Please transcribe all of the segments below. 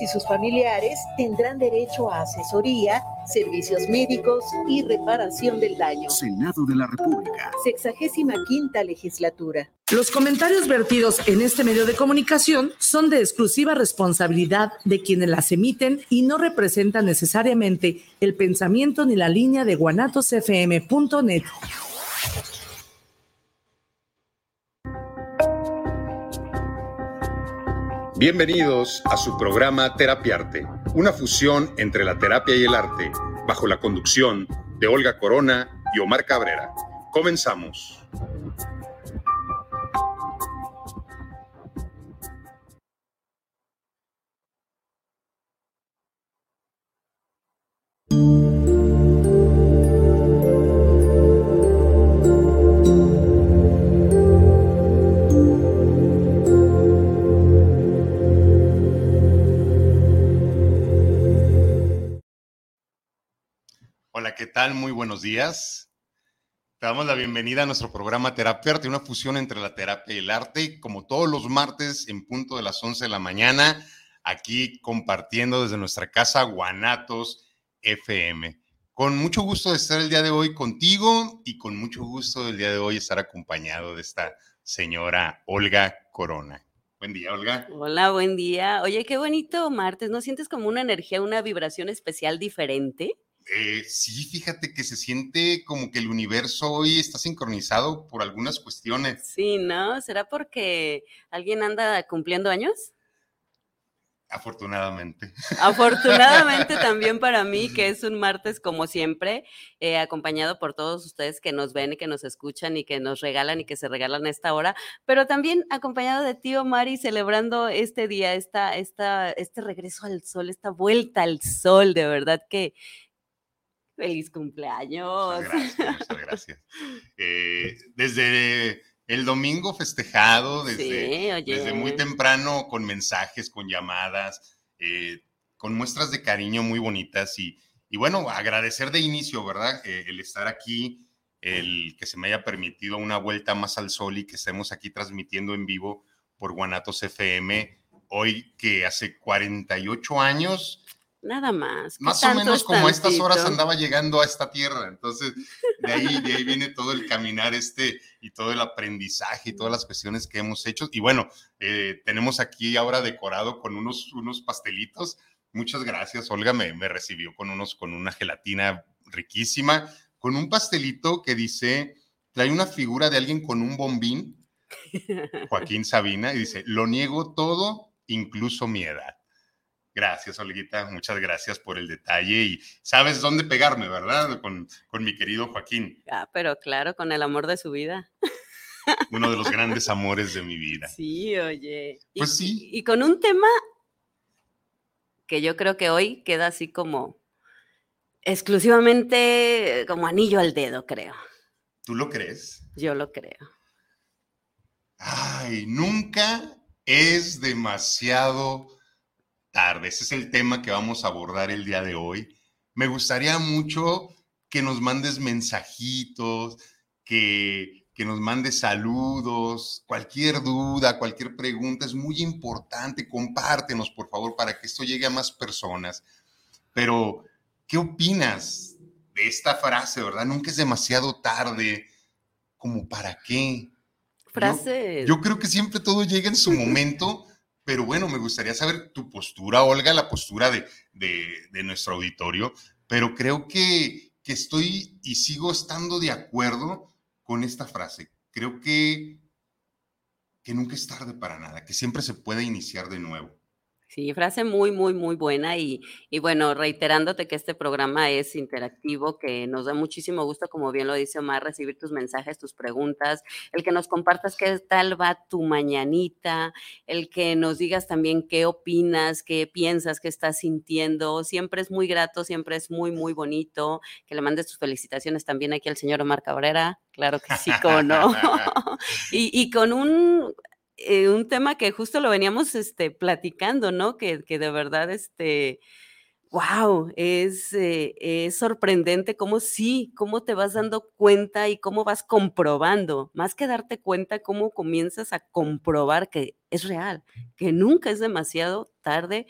y sus familiares tendrán derecho a asesoría, servicios médicos y reparación del daño. Senado de la República. Sexagésima quinta legislatura. Los comentarios vertidos en este medio de comunicación son de exclusiva responsabilidad de quienes las emiten y no representan necesariamente el pensamiento ni la línea de guanatosfm.net. Bienvenidos a su programa Terapiarte, una fusión entre la terapia y el arte, bajo la conducción de Olga Corona y Omar Cabrera. Comenzamos. ¿Qué tal? Muy buenos días. Te damos la bienvenida a nuestro programa Terapia Arte, una fusión entre la terapia y el arte, como todos los martes en punto de las 11 de la mañana, aquí compartiendo desde nuestra casa Guanatos FM. Con mucho gusto de estar el día de hoy contigo y con mucho gusto el día de hoy estar acompañado de esta señora Olga Corona. Buen día, Olga. Hola, buen día. Oye, qué bonito martes. ¿No sientes como una energía, una vibración especial diferente? Eh, sí, fíjate que se siente como que el universo hoy está sincronizado por algunas cuestiones. Sí, ¿no? ¿Será porque alguien anda cumpliendo años? Afortunadamente. Afortunadamente también para mí, que es un martes como siempre, eh, acompañado por todos ustedes que nos ven y que nos escuchan y que nos regalan y que se regalan a esta hora, pero también acompañado de tío Mari celebrando este día, esta, esta, este regreso al sol, esta vuelta al sol, de verdad que Feliz cumpleaños. Muchas gracias, muchas gracias. Eh, desde el domingo festejado, desde, desde, muy temprano, con mensajes, con llamadas, eh, con muestras de cariño muy bonitas y, y bueno, agradecer de inicio, ¿verdad? Eh, el estar aquí, el que se me haya permitido una vuelta más al sol y que estemos aquí transmitiendo en vivo por Guanatos FM, hoy que hace 48 años Nada más. Más o menos como a estas horas andaba llegando a esta tierra. Entonces, de ahí, de ahí viene todo el caminar este y todo el aprendizaje y todas las cuestiones que hemos hecho. Y bueno, eh, tenemos aquí ahora decorado con unos, unos pastelitos. Muchas gracias. Olga me, me recibió con, unos, con una gelatina riquísima, con un pastelito que dice, trae una figura de alguien con un bombín, Joaquín Sabina, y dice, lo niego todo, incluso mi edad. Gracias, Olguita. Muchas gracias por el detalle y sabes dónde pegarme, ¿verdad? Con, con mi querido Joaquín. Ah, pero claro, con el amor de su vida. Uno de los grandes amores de mi vida. Sí, oye. Pues sí. Y con un tema que yo creo que hoy queda así como exclusivamente como anillo al dedo, creo. ¿Tú lo crees? Yo lo creo. Ay, nunca es demasiado tarde. Ese es el tema que vamos a abordar el día de hoy. Me gustaría mucho que nos mandes mensajitos, que, que nos mandes saludos, cualquier duda, cualquier pregunta es muy importante. Compártenos, por favor, para que esto llegue a más personas. Pero, ¿qué opinas de esta frase, verdad? Nunca es demasiado tarde. ¿Como para qué? Frase. yo creo que siempre todo llega en su momento pero bueno, me gustaría saber tu postura, Olga, la postura de, de, nuestro auditorio, pero creo que, que estoy y sigo estando de acuerdo con esta frase. Creo que, que nunca es tarde para nada, que siempre se puede iniciar de nuevo. Sí, frase muy, muy, muy buena y, y, bueno, reiterándote que este programa es interactivo, que nos da muchísimo gusto, como bien lo dice Omar, recibir tus mensajes, tus preguntas, el que nos compartas qué tal va tu mañanita, el que nos digas también qué opinas, qué piensas, qué estás sintiendo, siempre es muy grato, siempre es muy, muy bonito, que le mandes tus felicitaciones también aquí al señor Omar Cabrera, claro que sí, con no. y, y con un eh, un tema que justo lo veníamos este, platicando, ¿no? Que, que de verdad, este, wow, es, eh, es, sorprendente cómo sí, cómo te vas dando cuenta y cómo vas comprobando, más que darte cuenta, cómo comienzas a comprobar que es real, que nunca es demasiado tarde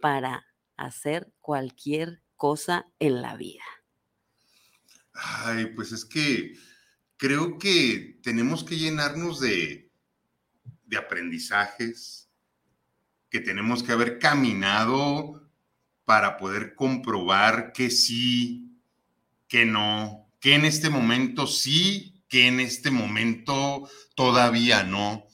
para hacer cualquier cosa en la vida? Ay, pues es que creo que tenemos que llenarnos de, de aprendizajes, que tenemos que haber caminado para poder comprobar que sí, que no, que en este momento sí, que en este momento todavía no.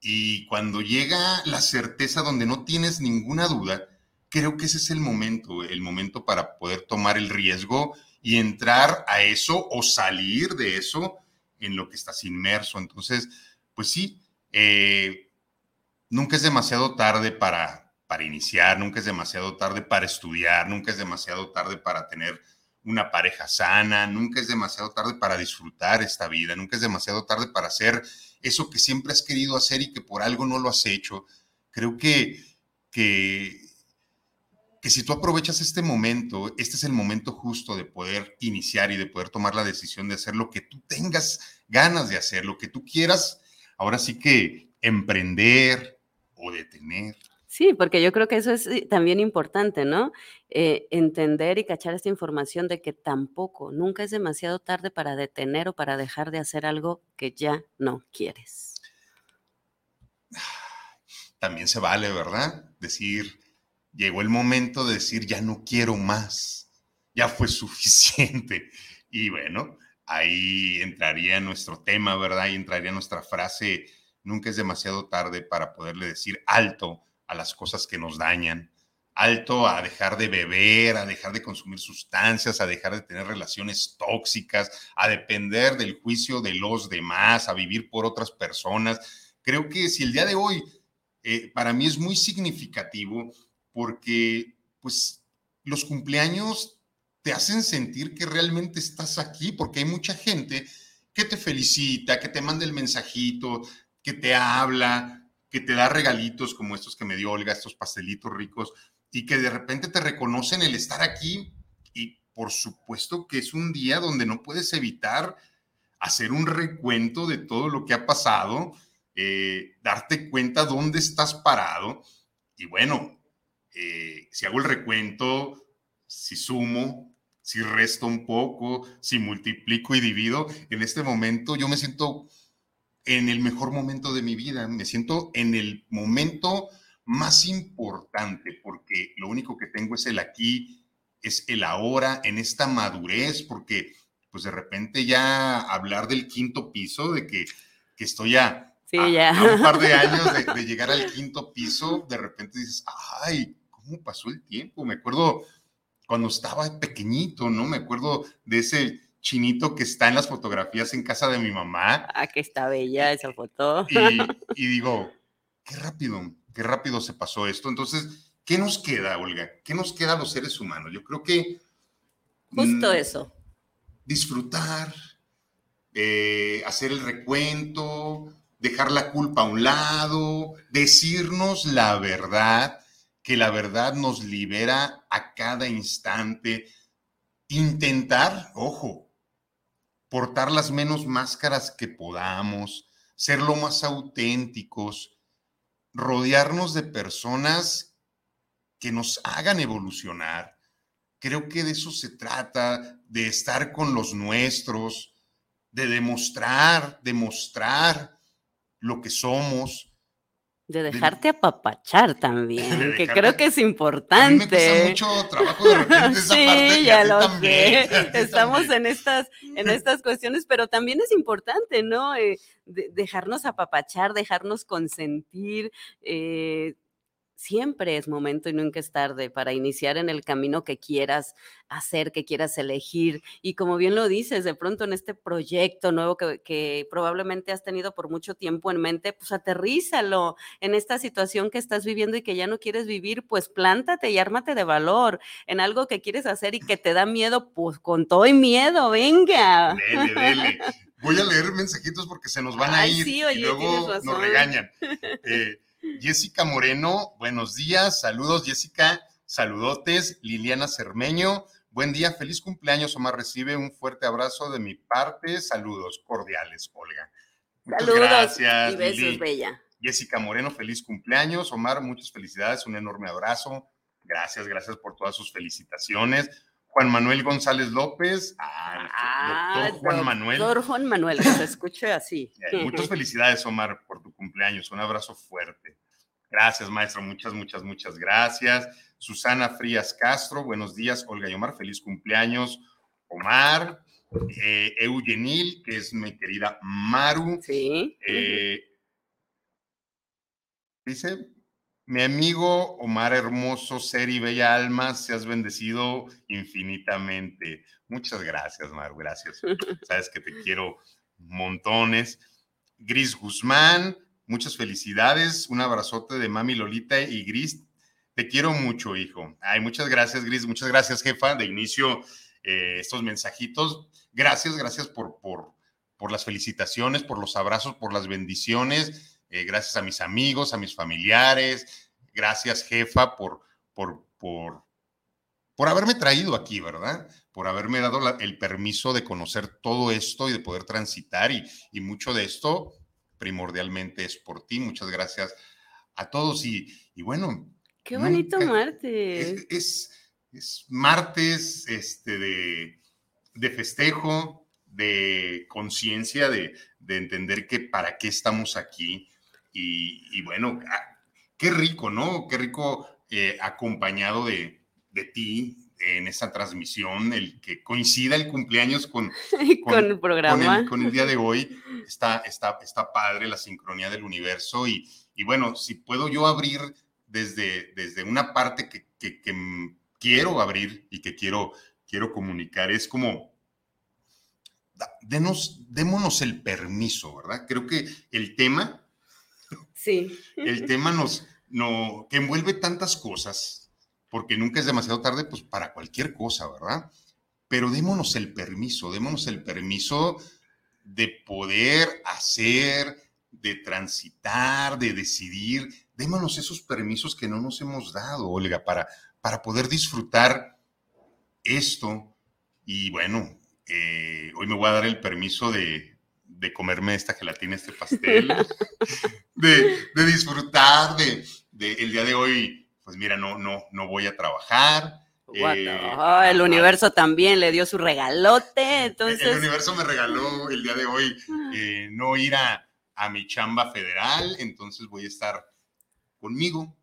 Y cuando llega la certeza donde no tienes ninguna duda, creo que ese es el momento, el momento para poder tomar el riesgo y entrar a eso o salir de eso en lo que estás inmerso. Entonces, pues sí, eh, nunca es demasiado tarde para, para iniciar, nunca es demasiado tarde para estudiar, nunca es demasiado tarde para tener una pareja sana, nunca es demasiado tarde para disfrutar esta vida, nunca es demasiado tarde para hacer eso que siempre has querido hacer y que por algo no lo has hecho. Creo que, que que si tú aprovechas este momento, este es el momento justo de poder iniciar y de poder tomar la decisión de hacer lo que tú tengas ganas de hacer, lo que tú quieras, ahora sí que emprender o detener. Sí, porque yo creo que eso es eh, también importante, ¿no? Eh, entender y cachar esta información de que tampoco, nunca es demasiado tarde para detener o para dejar de hacer algo que ya no quieres. También se vale, ¿verdad? Decir, llegó el momento de decir, ya no quiero más, ya fue suficiente. Y bueno, ahí entraría nuestro tema, ¿verdad? Y entraría nuestra frase, nunca es demasiado tarde para poderle decir alto a las cosas que nos dañan, alto a dejar de beber, a dejar de consumir sustancias, a dejar de tener relaciones tóxicas, a depender del juicio de los demás, a vivir por otras personas. Creo que si el día de hoy eh, para mí es muy significativo porque pues los cumpleaños te hacen sentir que realmente estás aquí, porque hay mucha gente que te felicita, que te manda el mensajito, que te habla, que te da regalitos como estos que me dio Olga, estos pastelitos ricos, y que de repente te reconocen el estar aquí. Y por supuesto que es un día donde no puedes evitar hacer un recuento de todo lo que ha pasado, eh, darte cuenta dónde estás parado. Y bueno, eh, si hago el recuento, si sumo, si resto un poco, si multiplico y divido, en este momento yo me siento en el mejor momento de mi vida, me siento en el momento más importante, porque lo único que tengo es el aquí, es el ahora, en esta madurez, porque pues de repente ya hablar del quinto piso, de que, que estoy a, un par de años de, de, llegar al quinto piso, de repente dices, ay, cómo pasó el tiempo. Me acuerdo cuando estaba pequeñito, ¿no? Me acuerdo de ese chinito que está en las fotografías en casa de mi mamá. Ah, que está bella esa foto. Y, digo, qué rápido, qué rápido se pasó esto. Entonces, ¿qué nos queda, Olga? ¿Qué nos queda a los seres humanos? Yo creo que... Justo mm, eso. Disfrutar, eh, hacer el recuento, dejar la culpa a un lado, decirnos la verdad que la verdad nos libera a cada instante. Intentar, ojo, portar las menos máscaras que podamos, ser lo más auténticos, rodearnos de personas que nos hagan evolucionar. Creo que de eso se trata, de estar con los nuestros, de demostrar, demostrar lo que somos, de dejarte apapachar también, que creo que es importante. me mucho trabajo de repente esa sí, ya lo sé. Estamos en estas, en estas cuestiones, pero también es importante, ¿no? Eh, dejarnos apapachar, dejarnos consentir, eh, siempre es momento y nunca es tarde para iniciar en el camino que quieras hacer, que quieras elegir. Y como bien lo dices, de pronto en este proyecto nuevo que, probablemente has tenido por mucho tiempo en mente, pues aterrízalo en esta situación que estás viviendo y que ya no quieres vivir, pues plántate y ármate de valor en algo que quieres hacer y que te da miedo, pues con todo y miedo, venga. Dele, dele. Voy a leer mensajitos porque se nos van a ir y luego nos regañan. Eh, Jessica Moreno, buenos días, saludos Jessica, saludotes, Liliana Cermeño, buen día, feliz cumpleaños, Omar, recibe un fuerte abrazo de mi parte, saludos cordiales, Olga. saludos gracias. Y besos, Bella. Jessica Moreno, feliz cumpleaños, Omar, muchas felicidades, un enorme abrazo, Gracias, gracias por todas sus felicitaciones. Juan Manuel González López. Ah, doctor Juan Manuel. Doctor Juan Manuel, se escuche así. Muchas felicidades, Omar, por tu cumpleaños. Un abrazo fuerte. Gracias, maestro. Muchas, muchas, muchas gracias. Susana Frías Castro, buenos días. Olga y Omar, feliz cumpleaños. Omar, eh, Eugenil, que es mi querida Maru. Sí. Eh, dice, mi amigo Omar Hermoso, ser y bella alma, seas bendecido infinitamente. Muchas gracias, Maru, gracias. Sabes que te quiero montones. Gris Guzmán, muchas felicidades. Un abrazote de mami Lolita y Gris. Te quiero mucho, hijo. Ay, muchas gracias, Gris. Muchas gracias, jefa. De inicio, eh, estos mensajitos. Gracias, gracias por, por, por las felicitaciones, por los abrazos, por las bendiciones eh, gracias a mis amigos, a mis familiares, gracias jefa por, por, por, por haberme traído aquí, ¿verdad? Por haberme dado el permiso de conocer todo esto y de poder transitar y, y, mucho de esto primordialmente es por ti. Muchas gracias a todos y, y bueno. Qué bonito martes. Es, es, martes este, de, de festejo, de conciencia, de, de entender que para qué estamos aquí, y, bueno, ah, qué rico, ¿no? Qué rico eh, acompañado de, de, ti en esta transmisión, el que coincida el cumpleaños con, con, el programa. Con el, día de hoy. Está, está, está padre la sincronía del universo y, y bueno, si puedo yo abrir desde, desde una parte que, que, que quiero abrir y que quiero, quiero comunicar, es como denos, démonos el permiso, ¿verdad? Creo que el tema Sí. El tema nos, no, que envuelve tantas cosas, porque nunca es demasiado tarde, pues para cualquier cosa, ¿verdad? Pero démonos el permiso, démonos el permiso de poder hacer, de transitar, de decidir. Démonos esos permisos que no nos hemos dado, Olga, para, para poder disfrutar esto. Y bueno, eh, hoy me voy a dar el permiso de, de comerme esta gelatina, este pastel, de, disfrutar de, el día de hoy, pues mira, no, no, no voy a trabajar. Eh, el universo también le dio su regalote, entonces... El universo me regaló el día de hoy eh, no ir a, mi chamba federal, entonces voy a estar conmigo.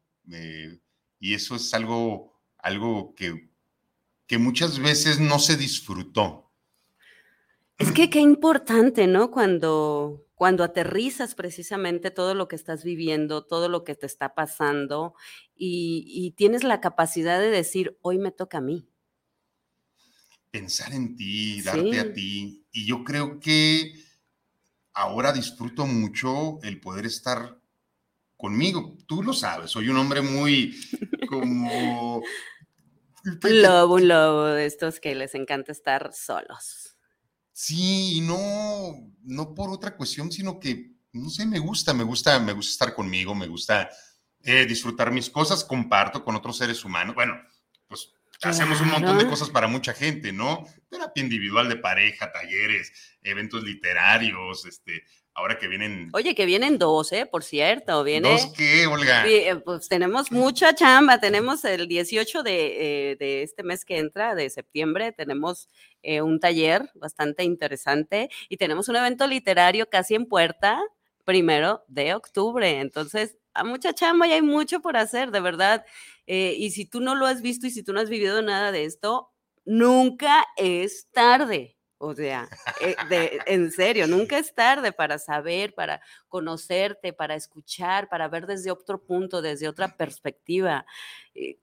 y eso es algo, algo que, que muchas veces no se disfrutó. Es que qué importante, ¿no? Cuando, cuando aterrizas precisamente todo lo que estás viviendo, todo lo que te está pasando y, tienes la capacidad de decir, hoy me toca a mí. Pensar en ti, darte a ti. Y yo creo que ahora disfruto mucho el poder estar conmigo. Tú lo sabes, soy un hombre muy como... un lobo, un lobo de estos que les encanta estar solos. Sí, no, no por otra cuestión, sino que, no sé, me gusta, me gusta, me gusta estar conmigo, me gusta eh, disfrutar mis cosas, comparto con otros seres humanos. Bueno, pues hacemos un montón de cosas para mucha gente, ¿no? Terapia individual de pareja, talleres, eventos literarios, este, ahora que vienen. Oye, que vienen dos, ¿eh? Por cierto, viene. ¿Dos qué, Olga? Eh, pues tenemos mucha chamba. Tenemos el 18 eh, de, este mes que entra, de septiembre, tenemos eh, un taller bastante interesante y tenemos un evento literario casi en puerta, primero de octubre. Entonces, a mucha chamba y hay mucho por hacer, de verdad. y si tú no lo has visto y si tú no has vivido nada de esto, nunca es tarde o sea, eh, en serio, nunca es tarde para saber, para conocerte, para escuchar, para ver desde otro punto, desde otra perspectiva. Eh,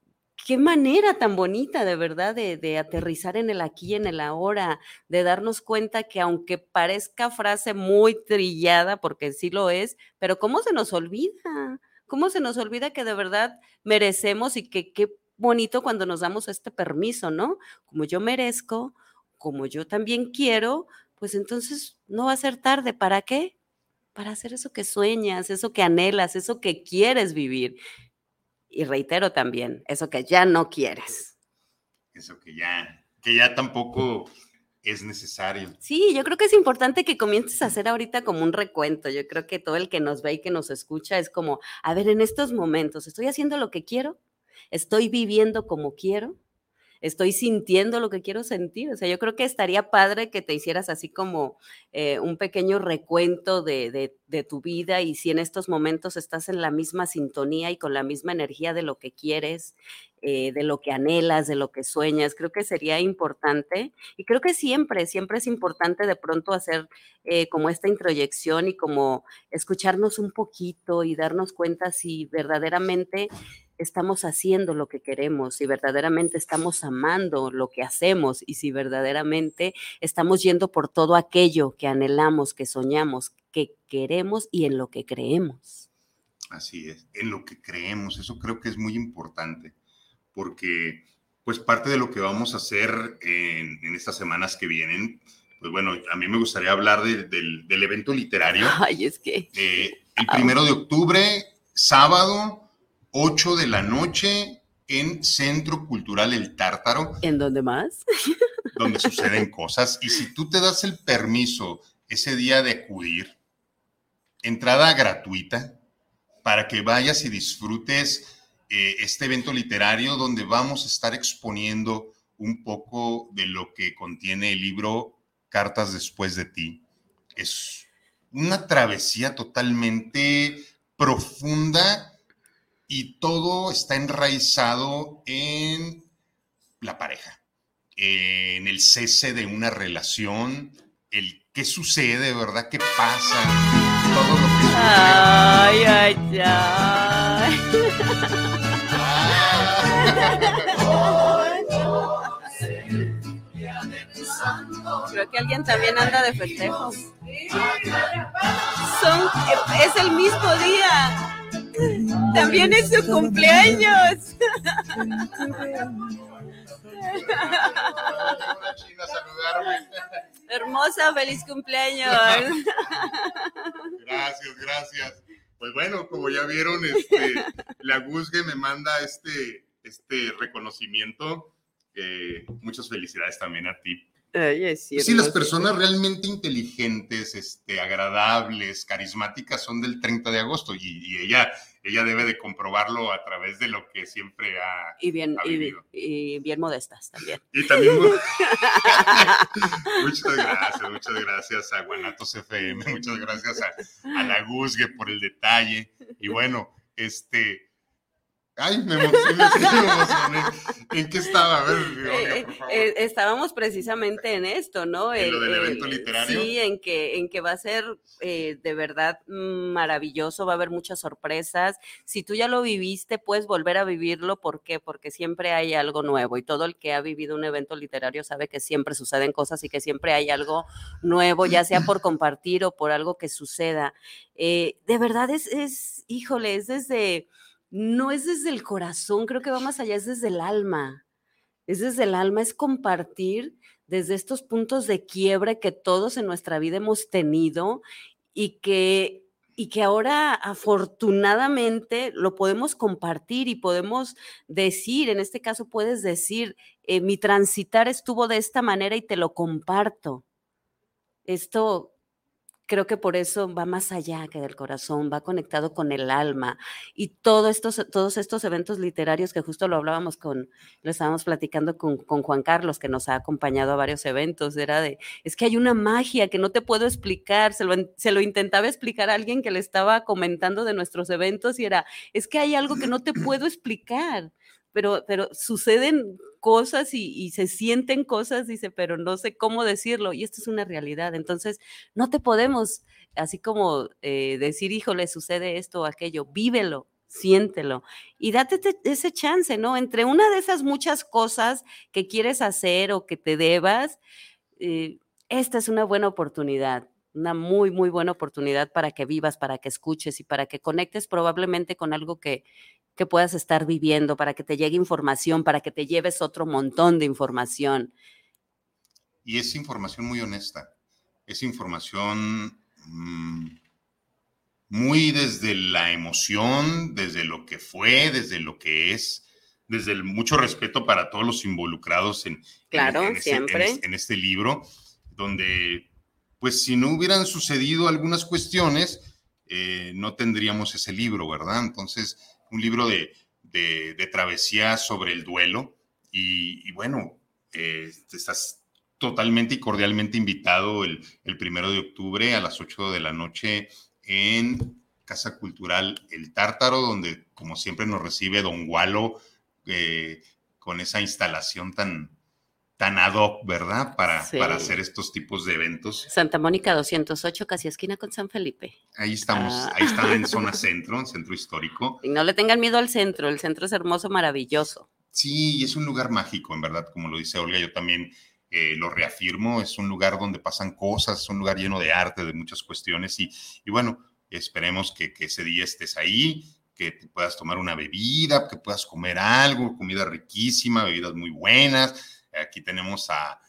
qué manera tan bonita, de verdad, de, aterrizar en el aquí y en el ahora, de darnos cuenta que aunque parezca frase muy trillada, porque sí lo es, pero ¿cómo se nos olvida? ¿Cómo se nos olvida que de verdad merecemos y que qué bonito cuando nos damos este permiso, ¿no? Como yo merezco, como yo también quiero, pues entonces no va a ser tarde. ¿Para qué? Para hacer eso que sueñas, eso que anhelas, eso que quieres vivir. Y reitero también, eso que ya no quieres. Eso que ya, que ya tampoco es necesario. Sí, yo creo que es importante que comiences a hacer ahorita como un recuento. Yo creo que todo el que nos ve y que nos escucha es como, a ver, en estos momentos, ¿estoy haciendo lo que quiero? estoy viviendo como quiero, estoy sintiendo lo que quiero sentir. O sea, yo creo que estaría padre que te hicieras así como eh, un pequeño recuento de, tu vida y si en estos momentos estás en la misma sintonía y con la misma energía de lo que quieres, eh, de lo que anhelas, de lo que sueñas, creo que sería importante. Y creo que siempre, siempre es importante de pronto hacer eh, como esta introyección y como escucharnos un poquito y darnos cuenta si verdaderamente estamos haciendo lo que queremos, si verdaderamente estamos amando lo que hacemos y si verdaderamente estamos yendo por todo aquello que anhelamos, que soñamos, que queremos y en lo que creemos. Así es, en lo que creemos, eso creo que es muy importante, porque pues parte de lo que vamos a hacer en, estas semanas que vienen, pues bueno, a mí me gustaría hablar del, evento literario. Ay, es que... Eh, el primero de octubre, sábado, 8 de la noche en Centro Cultural El Tártaro. ¿En dónde más? donde suceden cosas. Y si tú te das el permiso ese día de acudir, entrada gratuita, para que vayas y disfrutes eh, este evento literario donde vamos a estar exponiendo un poco de lo que contiene el libro Cartas después de ti. Es una travesía totalmente profunda y todo está enraizado en la pareja, en el cese de una relación, el qué sucede, ¿verdad? ¿Qué pasa? Todo lo que sucede. Ay, ay, ay. Creo que alguien también anda de festejo. Son, es el mismo día. También es su cumpleaños. Hermosa, feliz cumpleaños. Gracias, gracias. Pues bueno, como ya vieron, este, la Guzgue me manda este, este reconocimiento. Eh, muchas felicidades también a ti sí, las personas realmente inteligentes, este, agradables, carismáticas son del 30 de agosto y, ella, ella debe de comprobarlo a través de lo que siempre ha, y bien, Y, bien modestas también. Y también muchas gracias, muchas gracias a Guanatos FM, muchas gracias a, a la Guzgue por el detalle. Y bueno, este Ay, me emocioné, ¿En qué estaba? A ver, eh, eh, estábamos precisamente en esto, ¿no? En lo del evento literario. Sí, en que, en que va a ser eh, de verdad maravilloso, va a haber muchas sorpresas. Si tú ya lo viviste, puedes volver a vivirlo. ¿Por qué? Porque siempre hay algo nuevo y todo el que ha vivido un evento literario sabe que siempre suceden cosas y que siempre hay algo nuevo, ya sea por compartir o por algo que suceda. de verdad es, es, híjole, es desde no es desde el corazón, creo que va más allá, es desde el alma. Es desde el alma, es compartir desde estos puntos de quiebre que todos en nuestra vida hemos tenido y que, y que ahora afortunadamente lo podemos compartir y podemos decir, en este caso puedes decir, eh, mi transitar estuvo de esta manera y te lo comparto. Esto creo que por eso va más allá que del corazón, va conectado con el alma. Y todo estos, todos estos eventos literarios que justo lo hablábamos con, lo estábamos platicando con, con, Juan Carlos, que nos ha acompañado a varios eventos, era de, es que hay una magia que no te puedo explicar, se lo, se lo intentaba explicar a alguien que le estaba comentando de nuestros eventos y era, es que hay algo que no te puedo explicar pero, pero suceden cosas y, se sienten cosas, dice, pero no sé cómo decirlo, y esto es una realidad. Entonces, no te podemos, así como eh, decir, híjole, sucede esto o aquello, vívelo, siéntelo y date ese chance, ¿no? Entre una de esas muchas cosas que quieres hacer o que te debas, eh, esta es una buena oportunidad una muy, muy buena oportunidad para que vivas, para que escuches y para que conectes probablemente con algo que, que puedas estar viviendo, para que te llegue información, para que te lleves otro montón de información. Y es información muy honesta, es información mm, muy desde la emoción, desde lo que fue, desde lo que es, desde el mucho respeto para todos los involucrados en, claro, siempre. en este libro, donde pues si no hubieran sucedido algunas cuestiones, eh, no tendríamos ese libro, ¿verdad? Entonces, un libro de, de, travesía sobre el duelo. Y, bueno, eh, estás totalmente y cordialmente invitado el, primero de octubre a las 8 de la noche en Casa Cultural El Tártaro, donde como siempre nos recibe Don Gualo eh, con esa instalación tan, tan ad hoc, ¿verdad? Para, para hacer estos tipos de eventos. Santa Mónica 208, casi esquina con San Felipe. Ahí estamos, ah. ahí están en zona centro, en centro histórico. Y no le tengan miedo al centro, el centro es hermoso, maravilloso. Sí, es un lugar mágico, en verdad, como lo dice Olga, yo también eh, lo reafirmo, es un lugar donde pasan cosas, es un lugar lleno de arte, de muchas cuestiones y, y bueno, esperemos que, que ese día estés ahí, que te puedas tomar una bebida, que puedas comer algo, comida riquísima, bebidas muy buenas, Aquí tenemos a,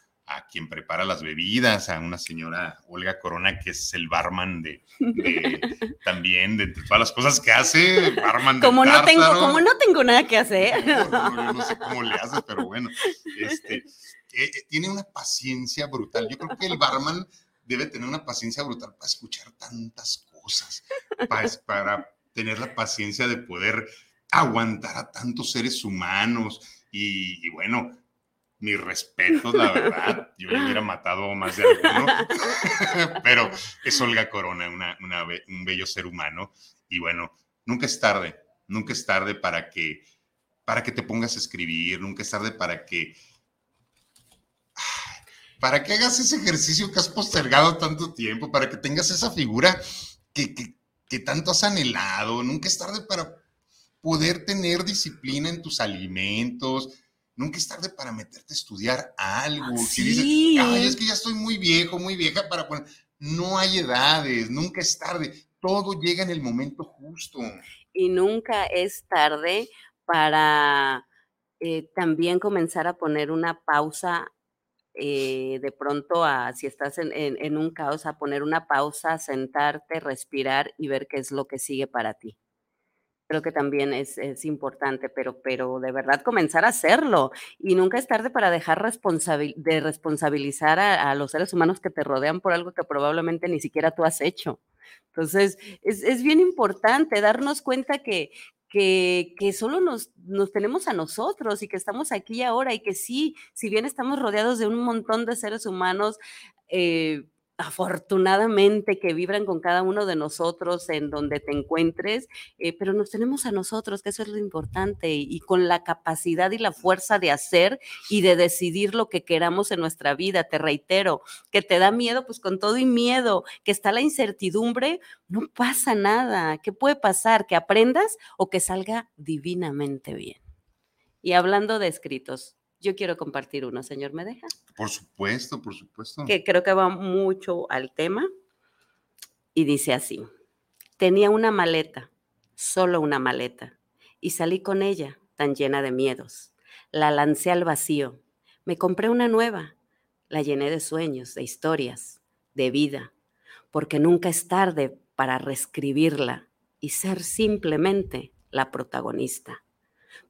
quien prepara las bebidas, a una señora Olga Corona, que es el barman de, también de todas las cosas que hace, barman como no tengo Como no tengo nada que hacer. No, sé cómo le haces, pero bueno, este, eh, eh, tiene una paciencia brutal. Yo creo que el barman debe tener una paciencia brutal para escuchar tantas cosas, para, para tener la paciencia de poder aguantar a tantos seres humanos y, y bueno, mis respetos, la verdad. Yo le hubiera matado más de alguno. Pero es Olga Corona, un bello ser humano. Y bueno, nunca es tarde, nunca es tarde para que, para que te pongas a escribir, nunca es tarde para que, para que hagas ese ejercicio que has postergado tanto tiempo, para que tengas esa figura que, que, que tanto has anhelado. Nunca es tarde para poder tener disciplina en tus alimentos, nunca es tarde para meterte a estudiar algo. Sí. Ay, es que ya estoy muy viejo, muy vieja para poner. No hay edades, nunca es tarde. Todo llega en el momento justo. Y nunca es tarde para eh, también comenzar a poner una pausa. Eh, de pronto, a, si estás en, en un caos, a poner una pausa, sentarte, respirar y ver qué es lo que sigue para ti creo que también es, es, importante, pero, pero de verdad comenzar a hacerlo. Y nunca es tarde para dejar de responsabilizar a, los seres humanos que te rodean por algo que probablemente ni siquiera tú has hecho. Entonces, es, es bien importante darnos cuenta que, que, que, solo nos, nos, tenemos a nosotros y que estamos aquí ahora y que sí, si bien estamos rodeados de un montón de seres humanos, eh, afortunadamente que vibran con cada uno de nosotros en donde te encuentres, eh, pero nos tenemos a nosotros, que eso es lo importante, y, con la capacidad y la fuerza de hacer y de decidir lo que queramos en nuestra vida. Te reitero, que te da miedo, pues con todo y miedo, que está la incertidumbre, no pasa nada. ¿Qué puede pasar? Que aprendas o que salga divinamente bien. Y hablando de escritos, yo quiero compartir uno, señor, ¿me deja? Por supuesto, por supuesto. Que creo que va mucho al tema. Y dice así, tenía una maleta, solo una maleta, y salí con ella, tan llena de miedos. La lancé al vacío. Me compré una nueva. La llené de sueños, de historias, de vida, porque nunca es tarde para reescribirla y ser simplemente la protagonista,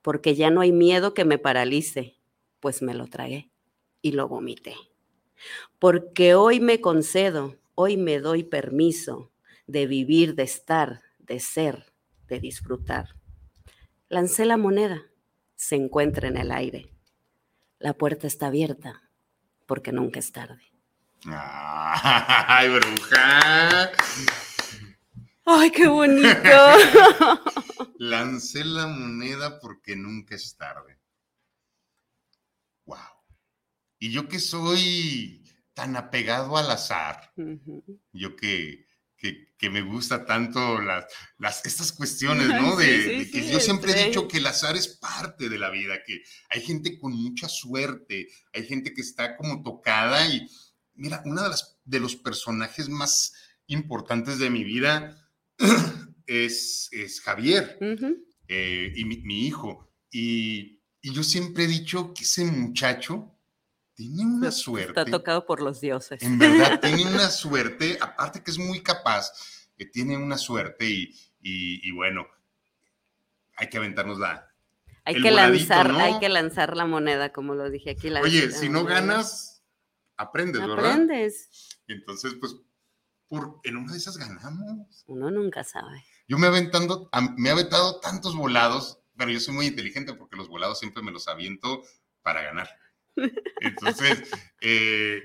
porque ya no hay miedo que me paralice, pues me lo tragué y lo vomité. Porque hoy me concedo, hoy me doy permiso de vivir, de estar, de ser, de disfrutar. Lancé la moneda, se encuentra en el aire. La puerta está abierta porque nunca es tarde. ¡Ay, bruja! ¡Ay, qué bonito! Lancé la moneda porque nunca es tarde. Y yo que soy tan apegado al azar, yo que, que, me gusta tanto las, las, estas cuestiones, ¿no? De, que yo siempre he dicho que el azar es parte de la vida, que hay gente con mucha suerte, hay gente que está como tocada y mira, uno de, las, de los personajes más importantes de mi vida es, es Javier eh, y mi, hijo. Y, y yo siempre he dicho que ese muchacho tiene una suerte. Está tocado por los dioses. En verdad, tiene una suerte, aparte que es muy capaz, que tiene una suerte y, y, bueno, hay que aventarnos la. Hay que lanzar, hay que lanzar la moneda, como lo dije aquí. Oye, si no ganas, aprendes, ¿verdad? Aprendes. Entonces, pues, por, en una de esas ganamos. Uno nunca sabe. Yo me aventando, me he aventado tantos volados pero yo soy muy inteligente porque los volados siempre me los aviento para ganar. Entonces, eh,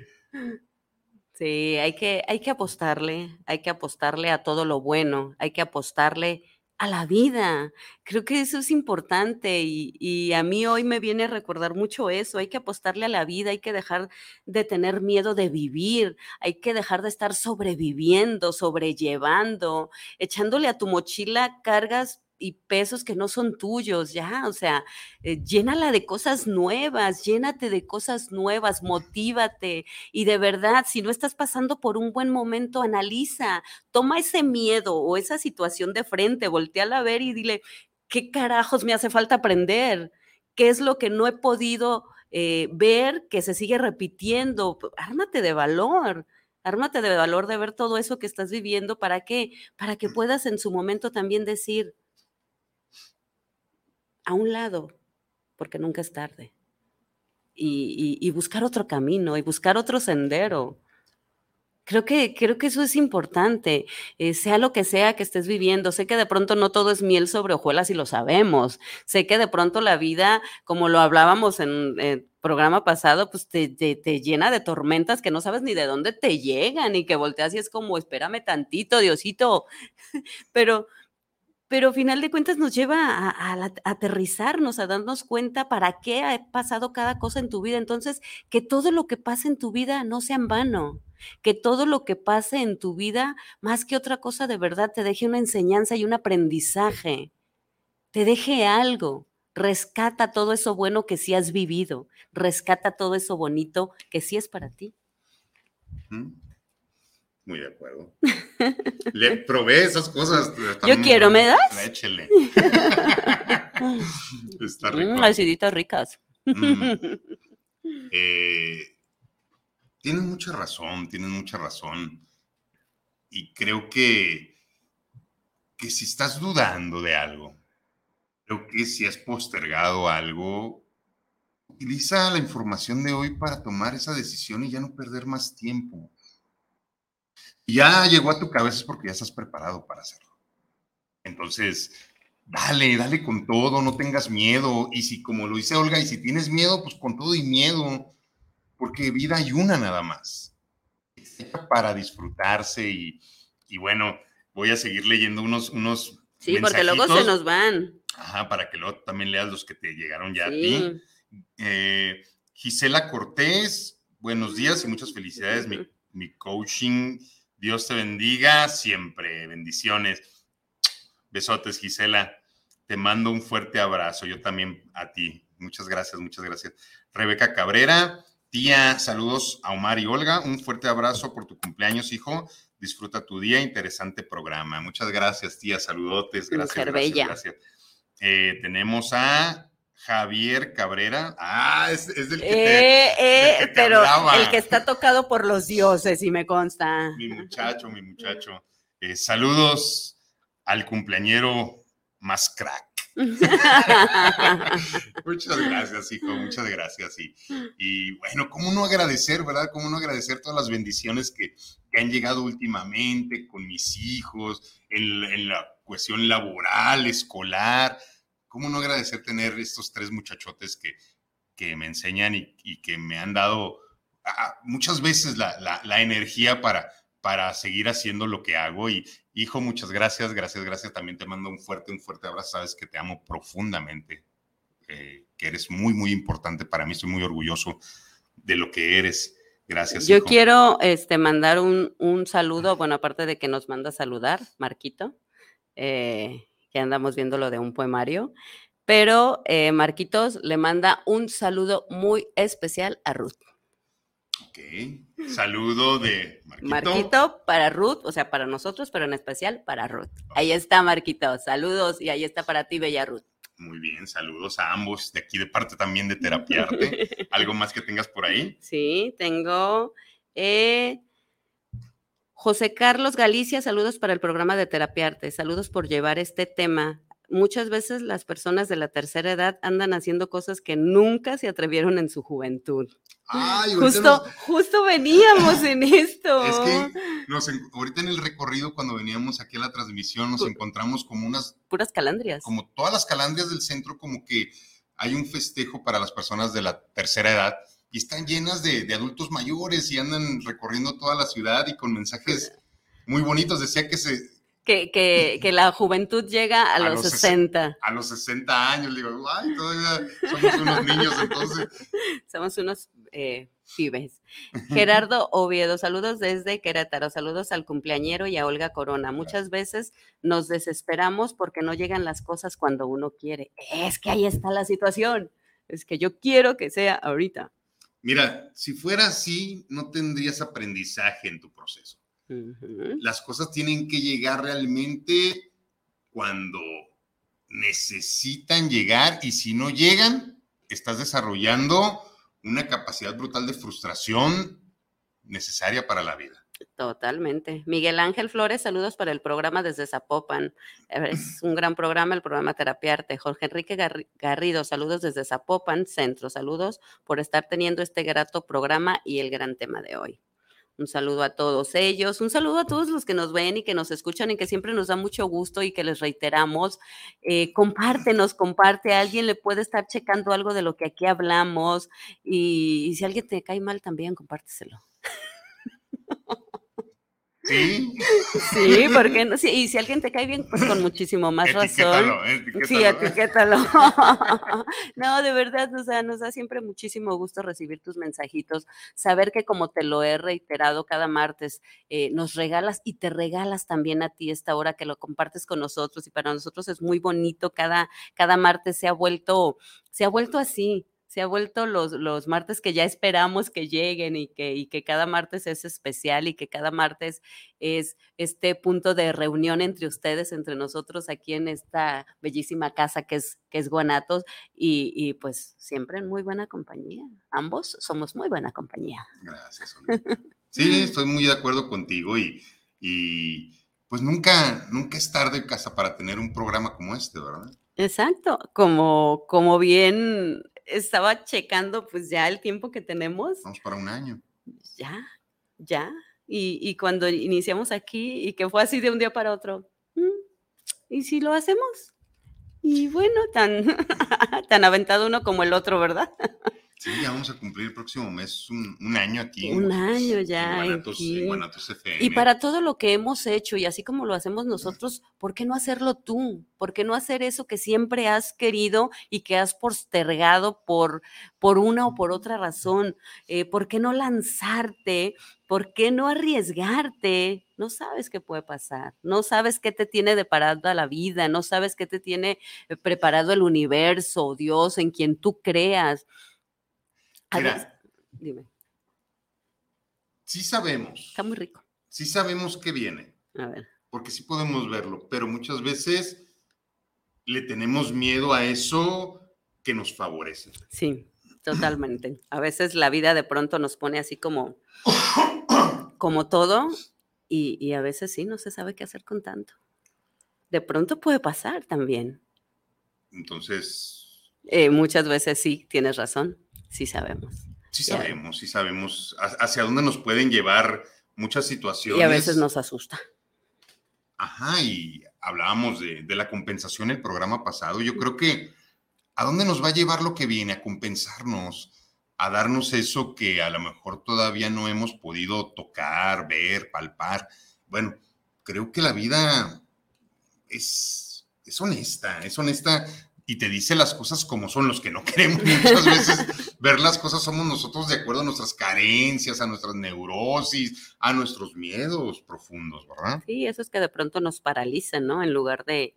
Sí, hay que, hay que apostarle, hay que apostarle a todo lo bueno, hay que apostarle a la vida. Creo que eso es importante y, y, a mí hoy me viene a recordar mucho eso. Hay que apostarle a la vida, hay que dejar de tener miedo de vivir, hay que dejar de estar sobreviviendo, sobrellevando, echándole a tu mochila cargas y pesos que no son tuyos, ya, o sea, eh, llénala de cosas nuevas, llénate de cosas nuevas, motívate y de verdad, si no estás pasando por un buen momento, analiza, toma ese miedo o esa situación de frente, volteala a ver y dile, ¿qué carajos me hace falta aprender? ¿Qué es lo que no he podido eh, ver que se sigue repitiendo? Ármate de valor. Ármate de valor de ver todo eso que estás viviendo. ¿Para qué? Para que puedas en su momento también decir, a un lado, porque nunca es tarde. Y, buscar otro camino y buscar otro sendero. Creo que, creo que eso es importante, eh, sea lo que sea que estés viviendo. Sé que de pronto no todo es miel sobre hojuelas y lo sabemos. Sé que de pronto la vida, como lo hablábamos en el programa pasado, pues te, te, llena de tormentas que no sabes ni de dónde te llegan y que volteas y es como, espérame tantito, Diosito. Pero, pero final de cuentas nos lleva a, aterrizarnos, a darnos cuenta para qué ha pasado cada cosa en tu vida. Entonces, que todo lo que pase en tu vida no sea en vano, que todo lo que pase en tu vida, más que otra cosa de verdad, te deje una enseñanza y un aprendizaje, te deje algo. Rescata todo eso bueno que sí has vivido, rescata todo eso bonito que sí es para ti. Muy de acuerdo. Le probé esas cosas. Yo quiero, ¿me das? Échele. Está rico. Mm, aciditas ricas. Mm. Eh, tienes mucha razón, tienes mucha razón. Y creo que, que si estás dudando de algo, creo que si has postergado algo, utiliza la información de hoy para tomar esa decisión y ya no perder más tiempo ya llegó a tu cabeza es porque ya estás preparado para hacerlo. Entonces, dale, dale con todo, no tengas miedo. Y si, como lo dice Olga, y si tienes miedo, pues con todo y miedo, porque vida hay una nada más. Para disfrutarse y, bueno, voy a seguir leyendo unos... unos sí, porque luego se nos van. Ajá, para que luego también leas los que te llegaron ya a ti. Eh, Gisela Cortés, buenos días y muchas felicidades. mi, mi coaching Dios te bendiga siempre. Bendiciones. Besotes, Gisela. Te mando un fuerte abrazo. Yo también a ti. Muchas gracias, muchas gracias. Rebeca Cabrera, tía, saludos a Omar y Olga. Un fuerte abrazo por tu cumpleaños, hijo. Disfruta tu día. Interesante programa. Muchas gracias, tía. Saludotes. Gracias. gracias, gracias. Eh, tenemos a Javier Cabrera. Ah, es, es del que te, eh, eh, pero el que está tocado por los dioses, y me consta. Mi muchacho, mi muchacho. Eh, saludos al cumpleañero más crack. muchas gracias, hijo, muchas gracias. Y, bueno, ¿cómo no agradecer, verdad? ¿Cómo no agradecer todas las bendiciones que, han llegado últimamente con mis hijos, en, en la cuestión laboral, escolar? ¿Cómo no agradecer tener estos tres muchachotes que, que me enseñan y, que me han dado muchas veces la, energía para, para seguir haciendo lo que hago? Y hijo, muchas gracias, gracias, gracias. También te mando un fuerte, un fuerte abrazo. Sabes que te amo profundamente, eh, que eres muy, muy importante para mí. Estoy muy orgulloso de lo que eres. Gracias. Yo quiero este, mandar un, un, saludo, bueno, aparte de que nos manda a saludar, Marquito. Eh, que andamos viendo lo de un poemario, pero eh, Marquitos le manda un saludo muy especial a Ruth. Ok, saludo de Marquito. Marquito para Ruth, o sea, para nosotros, pero en especial para Ruth. Ahí está Marquito, saludos y ahí está para ti, Bella Ruth. Muy bien, saludos a ambos, de aquí de parte también de Terapiarte. ¿Algo más que tengas por ahí? Sí, tengo eh, José Carlos Galicia, saludos para el programa de Terapiarte. Saludos por llevar este tema muchas veces las personas de la tercera edad andan haciendo cosas que nunca se atrevieron en su juventud. Ay, justo, justo veníamos en esto. Es que ahorita en el recorrido, cuando veníamos aquí a la transmisión, nos encontramos como unas... Puras calandrias. Como todas las calandrias del centro, como que hay un festejo para las personas de la tercera edad y están llenas de, de adultos mayores y andan recorriendo toda la ciudad y con mensajes muy bonitos. Decía que se, que, que, la juventud llega a, los, 60. A los 60 años, digo, ay, todavía somos unos niños entonces. Somos unos eh, pibes. Gerardo Oviedo, saludos desde Querétaro, saludos al cumpleañero y a Olga Corona. Muchas veces nos desesperamos porque no llegan las cosas cuando uno quiere. Es que ahí está la situación. Es que yo quiero que sea ahorita. Mira, si fuera así, no tendrías aprendizaje en tu proceso. Las cosas tienen que llegar realmente cuando necesitan llegar y si no llegan, estás desarrollando una capacidad brutal de frustración necesaria para la vida. Totalmente. Miguel Ángel Flores, saludos para el programa desde Zapopan. Es un gran programa, el programa Terapiarte. Jorge Enrique Garrido, saludos desde Zapopan, Centro. Saludos por estar teniendo este grato programa y el gran tema de hoy. Un saludo a todos ellos, un saludo a todos los que nos ven y que nos escuchan y que siempre nos da mucho gusto y que les reiteramos, eh, compártenos, comparte, alguien le puede estar checando algo de lo que aquí hablamos y si alguien te cae mal también, compárteselo. Sí. Sí, porque no? Sí, y si alguien te cae bien, pues con muchísimo más razón. Sí, etiquétalo. no, de verdad, o sea, nos da siempre muchísimo gusto recibir tus mensajitos, saber que como te lo he reiterado cada martes, eh, nos regalas y te regalas también a ti esta hora que lo compartes con nosotros y para nosotros es muy bonito, cada, cada martes se ha vuelto, se ha vuelto así, se ha vuelto los, los martes que ya esperamos que lleguen y que, y que cada martes es especial y que cada martes es este punto de reunión entre ustedes, entre nosotros aquí en esta bellísima casa que es, que es Guanatos y, y pues siempre en muy buena compañía. Ambos somos muy buena compañía. Gracias. Sí, estoy muy de acuerdo contigo y, y pues nunca, nunca es tarde casa para tener un programa como este, ¿verdad? Exacto, como, como bien estaba checando pues ya el tiempo que tenemos. Vamos para un año. Ya, ya. Y, y, cuando iniciamos aquí y que fue así de un día para otro, mm, ¿y si lo hacemos? Y bueno, tan, tan aventado uno como el otro, ¿verdad? Sí, ya vamos a cumplir el próximo mes un, año aquí. Un año ya. En Y para todo lo que hemos hecho, y así como lo hacemos nosotros, ¿por qué no hacerlo tú? ¿Por qué no hacer eso que siempre has querido y que has postergado por, por una o por otra razón? Eh, ¿Por qué no lanzarte? ¿Por qué no arriesgarte? No sabes qué puede pasar, no sabes qué te tiene deparado a la vida, no sabes qué te tiene eh, preparado el universo, Dios, en quien tú creas. Mira, dime. Sí sabemos. Está muy rico. Sí sabemos que viene. A ver. Porque sí podemos verlo, pero muchas veces le tenemos miedo a eso que nos favorece. Sí, totalmente. A veces la vida de pronto nos pone así como, como todo y, y a veces sí no se sabe qué hacer con tanto. De pronto puede pasar también. Entonces. Eh, muchas veces sí, tienes razón. Sí sabemos. Sí sabemos, sí sabemos hacia dónde nos pueden llevar muchas situaciones. Y a veces nos asusta. Ajá, y hablábamos de, de la compensación el programa pasado. Yo creo que ¿a dónde nos va a llevar lo que viene? A compensarnos, a darnos eso que a lo mejor todavía no hemos podido tocar, ver, palpar. Bueno, creo que la vida es, es honesta, es honesta y te dice las cosas como son los que no queremos muchas veces ver las cosas somos nosotros de acuerdo a nuestras carencias, a nuestras neurosis, a nuestros miedos profundos, ¿verdad? Sí, eso es que de pronto nos paralizan, ¿no? En lugar de,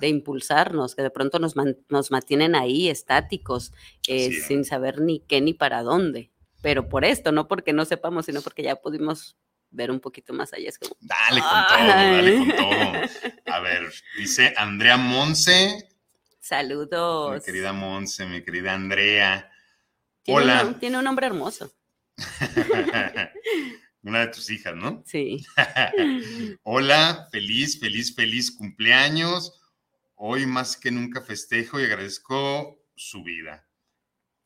impulsarnos, que de pronto nos, nos mantienen ahí estáticos, eh, sin saber ni qué ni para dónde. Pero por esto, no porque no sepamos, sino porque ya pudimos ver un poquito más allá. Es como, dale con todo, dale con todo. A ver, dice Andrea Monse, Saludos. Mi querida Monse, mi querida Andrea. Hola. tiene un nombre hermoso. Una de tus hijas, ¿no? Sí. Hola, feliz, feliz, feliz cumpleaños. Hoy más que nunca festejo y agradezco su vida.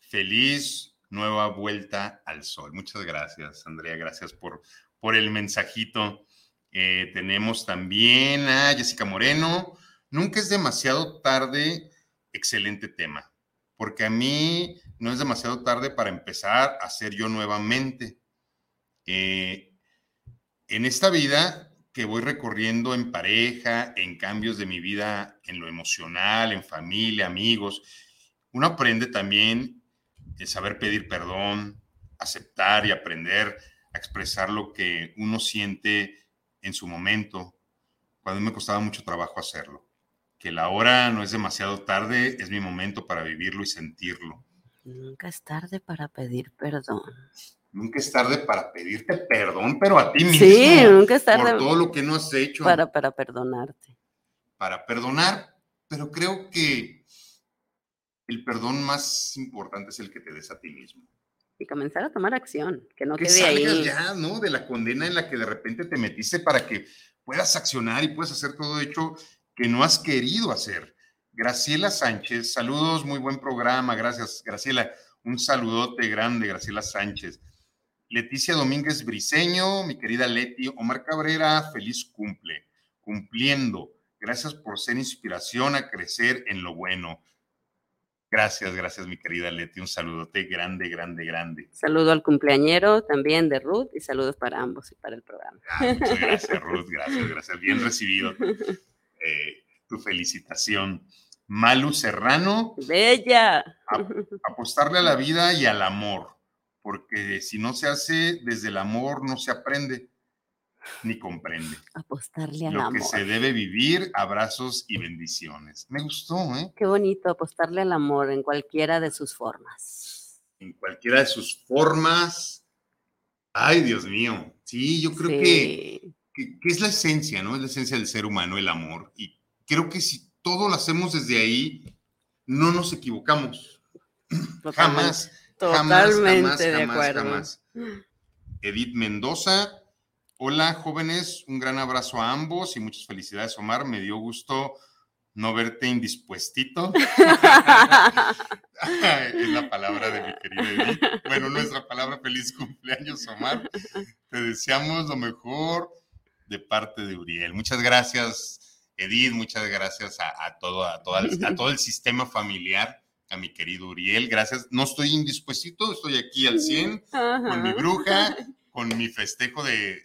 Feliz nueva vuelta al sol. Muchas gracias, Andrea. Gracias por, por el mensajito. Eh, tenemos también a Jessica Moreno. Nunca es demasiado tarde. Excelente tema. Porque a mí no es demasiado tarde para empezar a ser yo nuevamente. Eh, en esta vida que voy recorriendo en pareja, en cambios de mi vida, en lo emocional, en familia, amigos, uno aprende también el saber pedir perdón, aceptar y aprender a expresar lo que uno siente en su momento, cuando me costaba mucho trabajo hacerlo. Que la hora no es demasiado tarde, es mi momento para vivirlo y sentirlo. Nunca es tarde para pedir perdón. Nunca es tarde para pedirte perdón, pero a ti mismo. Sí, nunca es tarde. Por todo lo que no has hecho. Para, para perdonarte. Para perdonar, pero creo que el perdón más importante es el que te des a ti mismo. Y comenzar a tomar acción, que no que quede ahí. ya, ¿no? De la condena en la que de repente te metiste para que puedas accionar y puedas hacer todo hecho que no has querido hacer. Graciela Sánchez, saludos, muy buen programa, gracias, Graciela. Un saludote grande, Graciela Sánchez. Leticia Domínguez Briseño, mi querida Leti, Omar Cabrera, feliz cumple, cumpliendo. Gracias por ser inspiración a crecer en lo bueno. Gracias, gracias, mi querida Leti. Un saludote grande, grande, grande. Saludo al cumpleañero también de Ruth y saludos para ambos y para el programa. Ah, muchas gracias, Ruth. Gracias, gracias. Bien recibido eh, tu felicitación. Malu Serrano. Bella. apostarle a la vida y al amor porque si no se hace desde el amor, no se aprende ni comprende. Apostarle al Lo amor. que se debe vivir, abrazos y bendiciones. Me gustó, ¿eh? Qué bonito apostarle al amor en cualquiera de sus formas. En cualquiera de sus formas. Ay, Dios mío. Sí, yo creo que, que, es la esencia, ¿no? Es la esencia del ser humano, el amor. Y creo que si todo lo hacemos desde ahí, no nos equivocamos. Jamás Totalmente de acuerdo. Edith Mendoza. Hola, jóvenes. Un gran abrazo a ambos y muchas felicidades, Omar. Me dio gusto no verte indispuestito. es la palabra de mi querida Edith. Bueno, nuestra palabra feliz cumpleaños, Omar. Te deseamos lo mejor de parte de Uriel. Muchas gracias, Edith. Muchas gracias a, todo, a, a todo el sistema familiar a mi querido Uriel. Gracias. No estoy indispuesto, estoy aquí al 100 con mi bruja, con mi festejo de,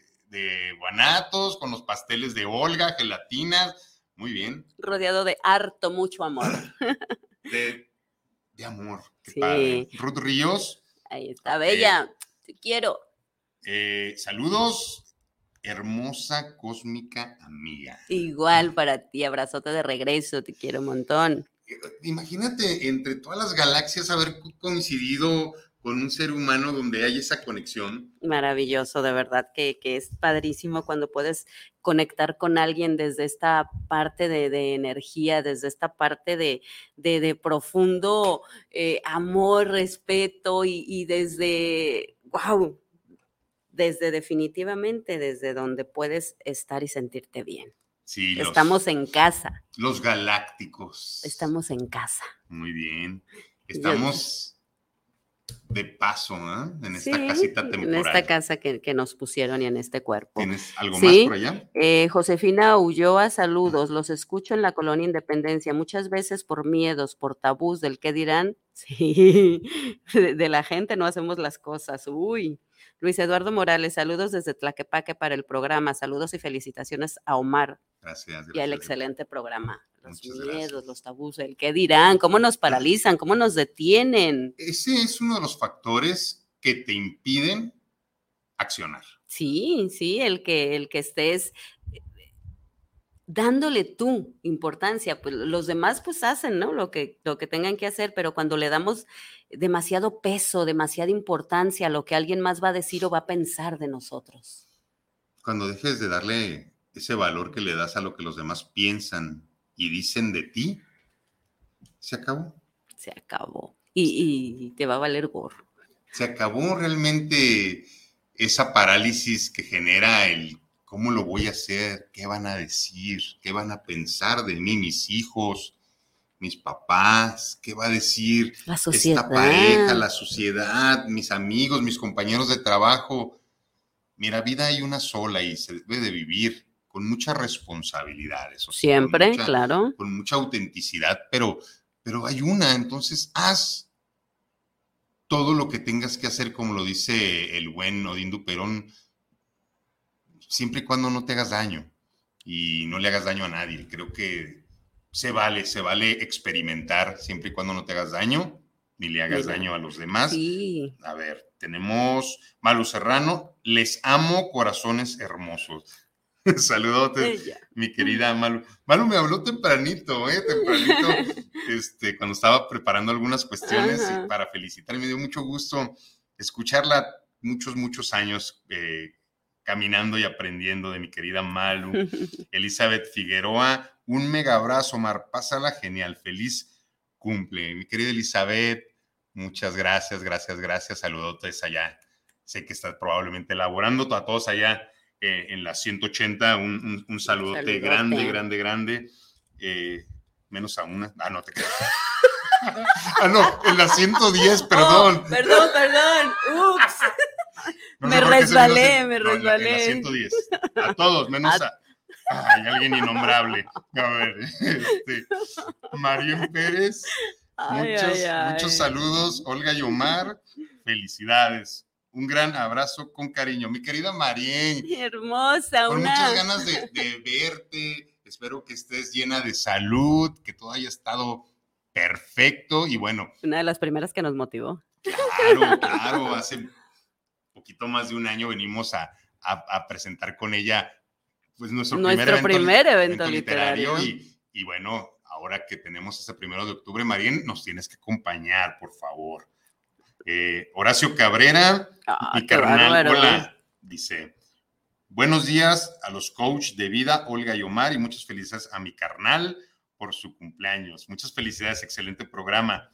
guanatos, con los pasteles de Olga, gelatinas. Muy bien. Rodeado de harto, mucho amor. De, amor. sí. Ruth Ríos. Ahí está, bella. te quiero. Eh, saludos hermosa cósmica amiga. Igual para ti, abrazote de regreso, te quiero un montón imagínate entre todas las galaxias haber coincidido con un ser humano donde hay esa conexión. Maravilloso, de verdad que, es padrísimo cuando puedes conectar con alguien desde esta parte de, energía, desde esta parte de, de, profundo eh, amor, respeto y, y desde, wow, desde definitivamente, desde donde puedes estar y sentirte bien. Estamos en casa. Los galácticos. Estamos en casa. Muy bien. Estamos de paso, ¿no? En esta casita temporal. En esta casa que, nos pusieron y en este cuerpo. ¿Tienes algo más por allá? Eh, Josefina Ulloa, saludos. Los escucho en la colonia Independencia, muchas veces por miedos, por tabús del qué dirán. Sí, de la gente no hacemos las cosas. Uy. Luis Eduardo Morales, saludos desde Tlaquepaque para el programa. Saludos y felicitaciones a Omar. Gracias. Y al excelente programa. Los miedos, los tabús, el qué dirán, cómo nos paralizan, cómo nos detienen. Ese es uno de los factores que te impiden accionar. Sí, sí, el que, el que estés dándole tú importancia, pues los demás pues hacen, ¿no? Lo que, lo que tengan que hacer, pero cuando le damos demasiado peso, demasiada importancia a lo que alguien más va a decir o va a pensar de nosotros. Cuando dejes de darle ese valor que le das a lo que los demás piensan y dicen de ti, se acabó. Se acabó. Y, y te va a valer gorro. Se acabó realmente esa parálisis que genera el ¿cómo lo voy a hacer? ¿Qué van a decir? ¿Qué van a pensar de mí mis hijos? mis papás, qué va a decir esta pareja, la sociedad, mis amigos, mis compañeros de trabajo. Mira, vida hay una sola y se debe de vivir con muchas responsabilidades. Siempre, claro. Con mucha autenticidad, pero, pero hay una, entonces haz todo lo que tengas que hacer, como lo dice el buen Odín Perón, siempre y cuando no te hagas daño y no le hagas daño a nadie. Creo que se vale, se vale experimentar siempre y cuando no te hagas daño ni le hagas daño a los demás. Sí. A ver, tenemos Malu Serrano, les amo corazones hermosos. Saludotes, mi querida Malu. Malu me habló tempranito, ¿eh? Tempranito, este, cuando estaba preparando algunas cuestiones para felicitarme. Me dio mucho gusto escucharla muchos, muchos años eh, caminando y aprendiendo de mi querida Malu. Elizabeth Figueroa, un mega abrazo, Mar. Pásala genial. Feliz cumple. Mi querida Elizabeth, muchas gracias, gracias, gracias. Saludotes allá. Sé que estás probablemente elaborando a todos allá eh, en la 180. Un, un, saludote, grande, grande, grande. Eh, menos a una. Ah, no te creas. ah, no, en la 110, perdón. perdón, perdón. Ups. me resbalé, me resbalé. en la 110. A todos, menos a alguien innombrable. A ver, este, Pérez, muchos, saludos. Olga y Omar, felicidades. Un gran abrazo con cariño. Mi querida Marien. Hermosa, Con muchas ganas de, de verte. Espero que estés llena de salud, que todo haya estado perfecto y bueno. Una de las primeras que nos motivó. Claro, claro. Hace poquito más de un año venimos a, a presentar con ella pues nuestro, primer evento, literario. Y, bueno, ahora que tenemos ese primero de octubre, Marín, nos tienes que acompañar, por favor. Eh, Horacio Cabrera, ah, mi carnal, hola, dice, buenos días a los coach de vida, Olga y Omar, y muchas felicidades a mi carnal por su cumpleaños. Muchas felicidades, excelente programa.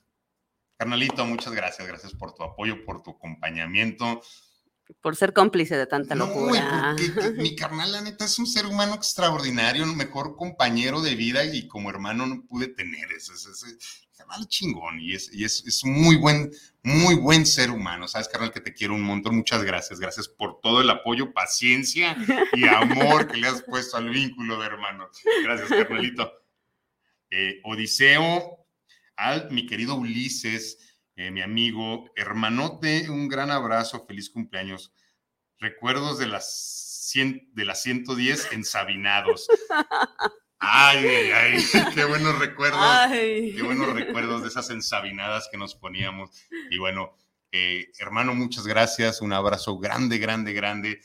Carnalito, muchas gracias, gracias por tu apoyo, por tu acompañamiento por ser cómplice de tanta locura. mi carnal, la neta, es un ser humano extraordinario, un mejor compañero de vida y como hermano no pude tener eso. Es, es, chingón y, es, y es, un muy buen, muy buen ser humano. Sabes, carnal, que te quiero un montón. Muchas gracias. Gracias por todo el apoyo, paciencia y amor que le has puesto al vínculo de hermanos. Gracias, carnalito. Eh, Odiseo, al mi querido Ulises, eh, mi amigo, hermanote, un gran abrazo, feliz cumpleaños. Recuerdos de las, 100, de las 110 ensabinados. Ay, ay, ay, qué buenos recuerdos, qué buenos recuerdos de esas ensabinadas que nos poníamos. Y bueno, eh, hermano, muchas gracias, un abrazo grande, grande, grande.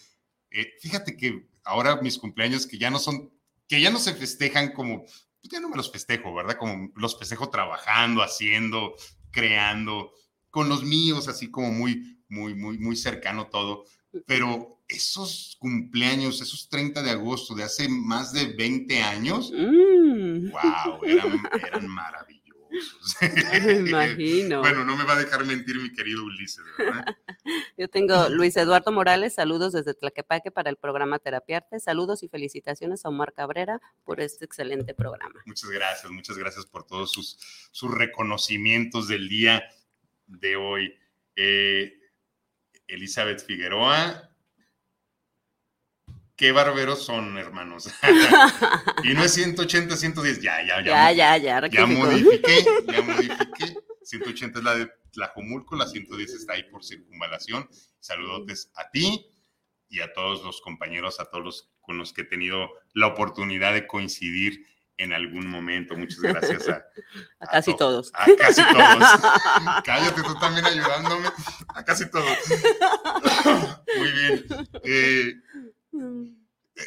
Eh, fíjate que ahora mis cumpleaños que ya no son, que ya no se festejan como, pues ya no me los festejo, ¿verdad? Como los festejo trabajando, haciendo, creando, con los míos, así como muy, muy, muy, muy cercano todo. Pero esos cumpleaños, esos 30 de agosto de hace más de 20 años, wow, mm. eran, eran maravillosos. Me imagino. bueno, no me va a dejar mentir mi querido Ulises, ¿verdad? Yo tengo Luis Eduardo Morales, saludos desde Tlaquepaque para el programa Terapiarte. Saludos y felicitaciones a Omar Cabrera por este excelente programa. Muchas gracias, muchas gracias por todos sus, sus reconocimientos del día de hoy. Eh, Elizabeth Figueroa, qué barberos son, hermanos. y no es 180, 110, ya, ya, ya. Ya, ya, ya. Ya modifiqué, ya modifiqué. 180 es la de Tlajomulco, la 110 está ahí por circunvalación. Saludotes a ti y a todos los compañeros, a todos los con los que he tenido la oportunidad de coincidir en algún momento. Muchas gracias a, casi todos. A casi todos. Cállate tú también ayudándome. A casi todos. Muy bien. Eh,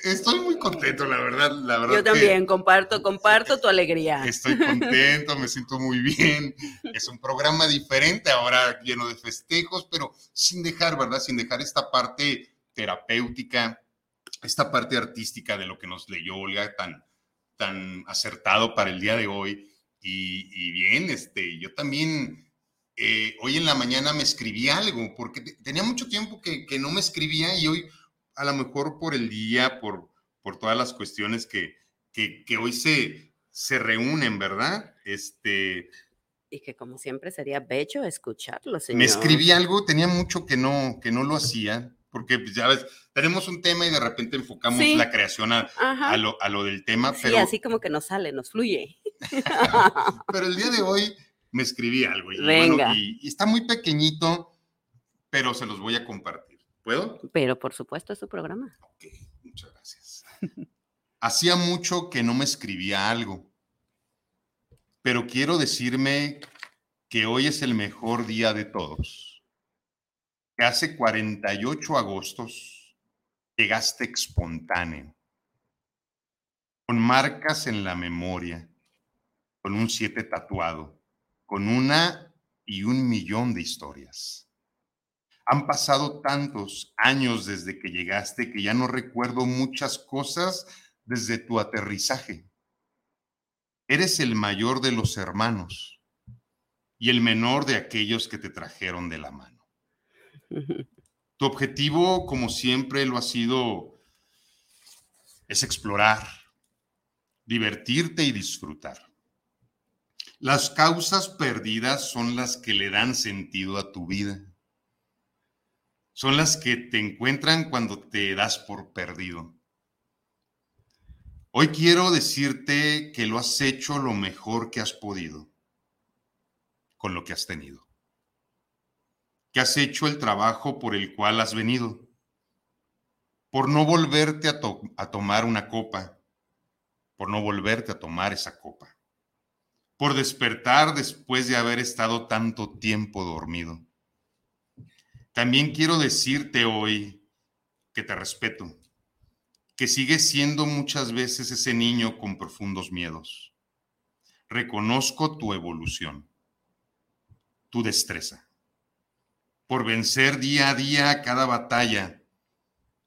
Estoy muy contento, la verdad. La verdad Yo también comparto, comparto tu alegría. Estoy contento, me siento muy bien. Es un programa diferente, ahora lleno de festejos, pero sin dejar, ¿verdad? Sin dejar esta parte terapéutica, esta parte artística de lo que nos leyó Olga tan, tan acertado para el día de hoy. Y, bien, este, yo también eh, hoy en la mañana me escribí algo, porque tenía mucho tiempo que, que no me escribía y hoy a lo mejor por el día, por, por todas las cuestiones que, que, que hoy se, se reúnen, ¿verdad? Este, y que como siempre sería bello escucharlo, señor. Me escribí algo, tenía mucho que no, que no lo hacía, porque pues, ya ves, tenemos un tema y de repente enfocamos la creación a, a, lo, a, lo, del tema. Sí, así como que nos sale, nos fluye. pero el día de hoy me escribí algo y, Venga. y, está muy pequeñito, pero se los voy a compartir. ¿Puedo? Pero por supuesto es su programa. Ok, muchas gracias. Hacía mucho que no me escribía algo pero quiero decirme que hoy es el mejor día de todos. Que hace 48 agostos llegaste espontáneo, con marcas en la memoria, con un siete tatuado, con una y un millón de historias. Han pasado tantos años desde que llegaste que ya no recuerdo muchas cosas desde tu aterrizaje Eres el mayor de los hermanos y el menor de aquellos que te trajeron de la mano. Tu objetivo, como siempre lo ha sido, es explorar, divertirte y disfrutar. Las causas perdidas son las que le dan sentido a tu vida. Son las que te encuentran cuando te das por perdido. Hoy quiero decirte que lo has hecho lo mejor que has podido con lo que has tenido. Que has hecho el trabajo por el cual has venido. Por no volverte a, a tomar una copa. Por no volverte a tomar esa copa. Por despertar después de haber estado tanto tiempo dormido. También quiero decirte hoy que te respeto que sigue siendo muchas veces ese niño con profundos miedos. Reconozco tu evolución, tu destreza, por vencer día a día cada batalla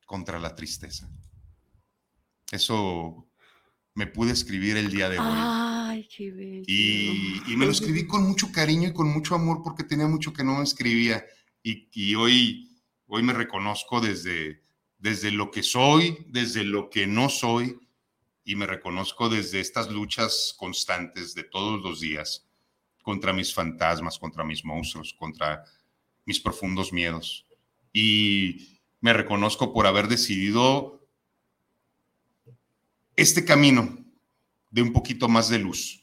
contra la tristeza. Eso me pude escribir el día de hoy. Ay, qué bello. Y, y, me lo escribí con mucho cariño y con mucho amor porque tenía mucho que no escribía. Y, hoy, hoy me reconozco desde, desde lo que soy, desde lo que no soy, y me reconozco desde estas luchas constantes de todos los días contra mis fantasmas, contra mis monstruos, contra mis profundos miedos. Y me reconozco por haber decidido este camino de un poquito más de luz,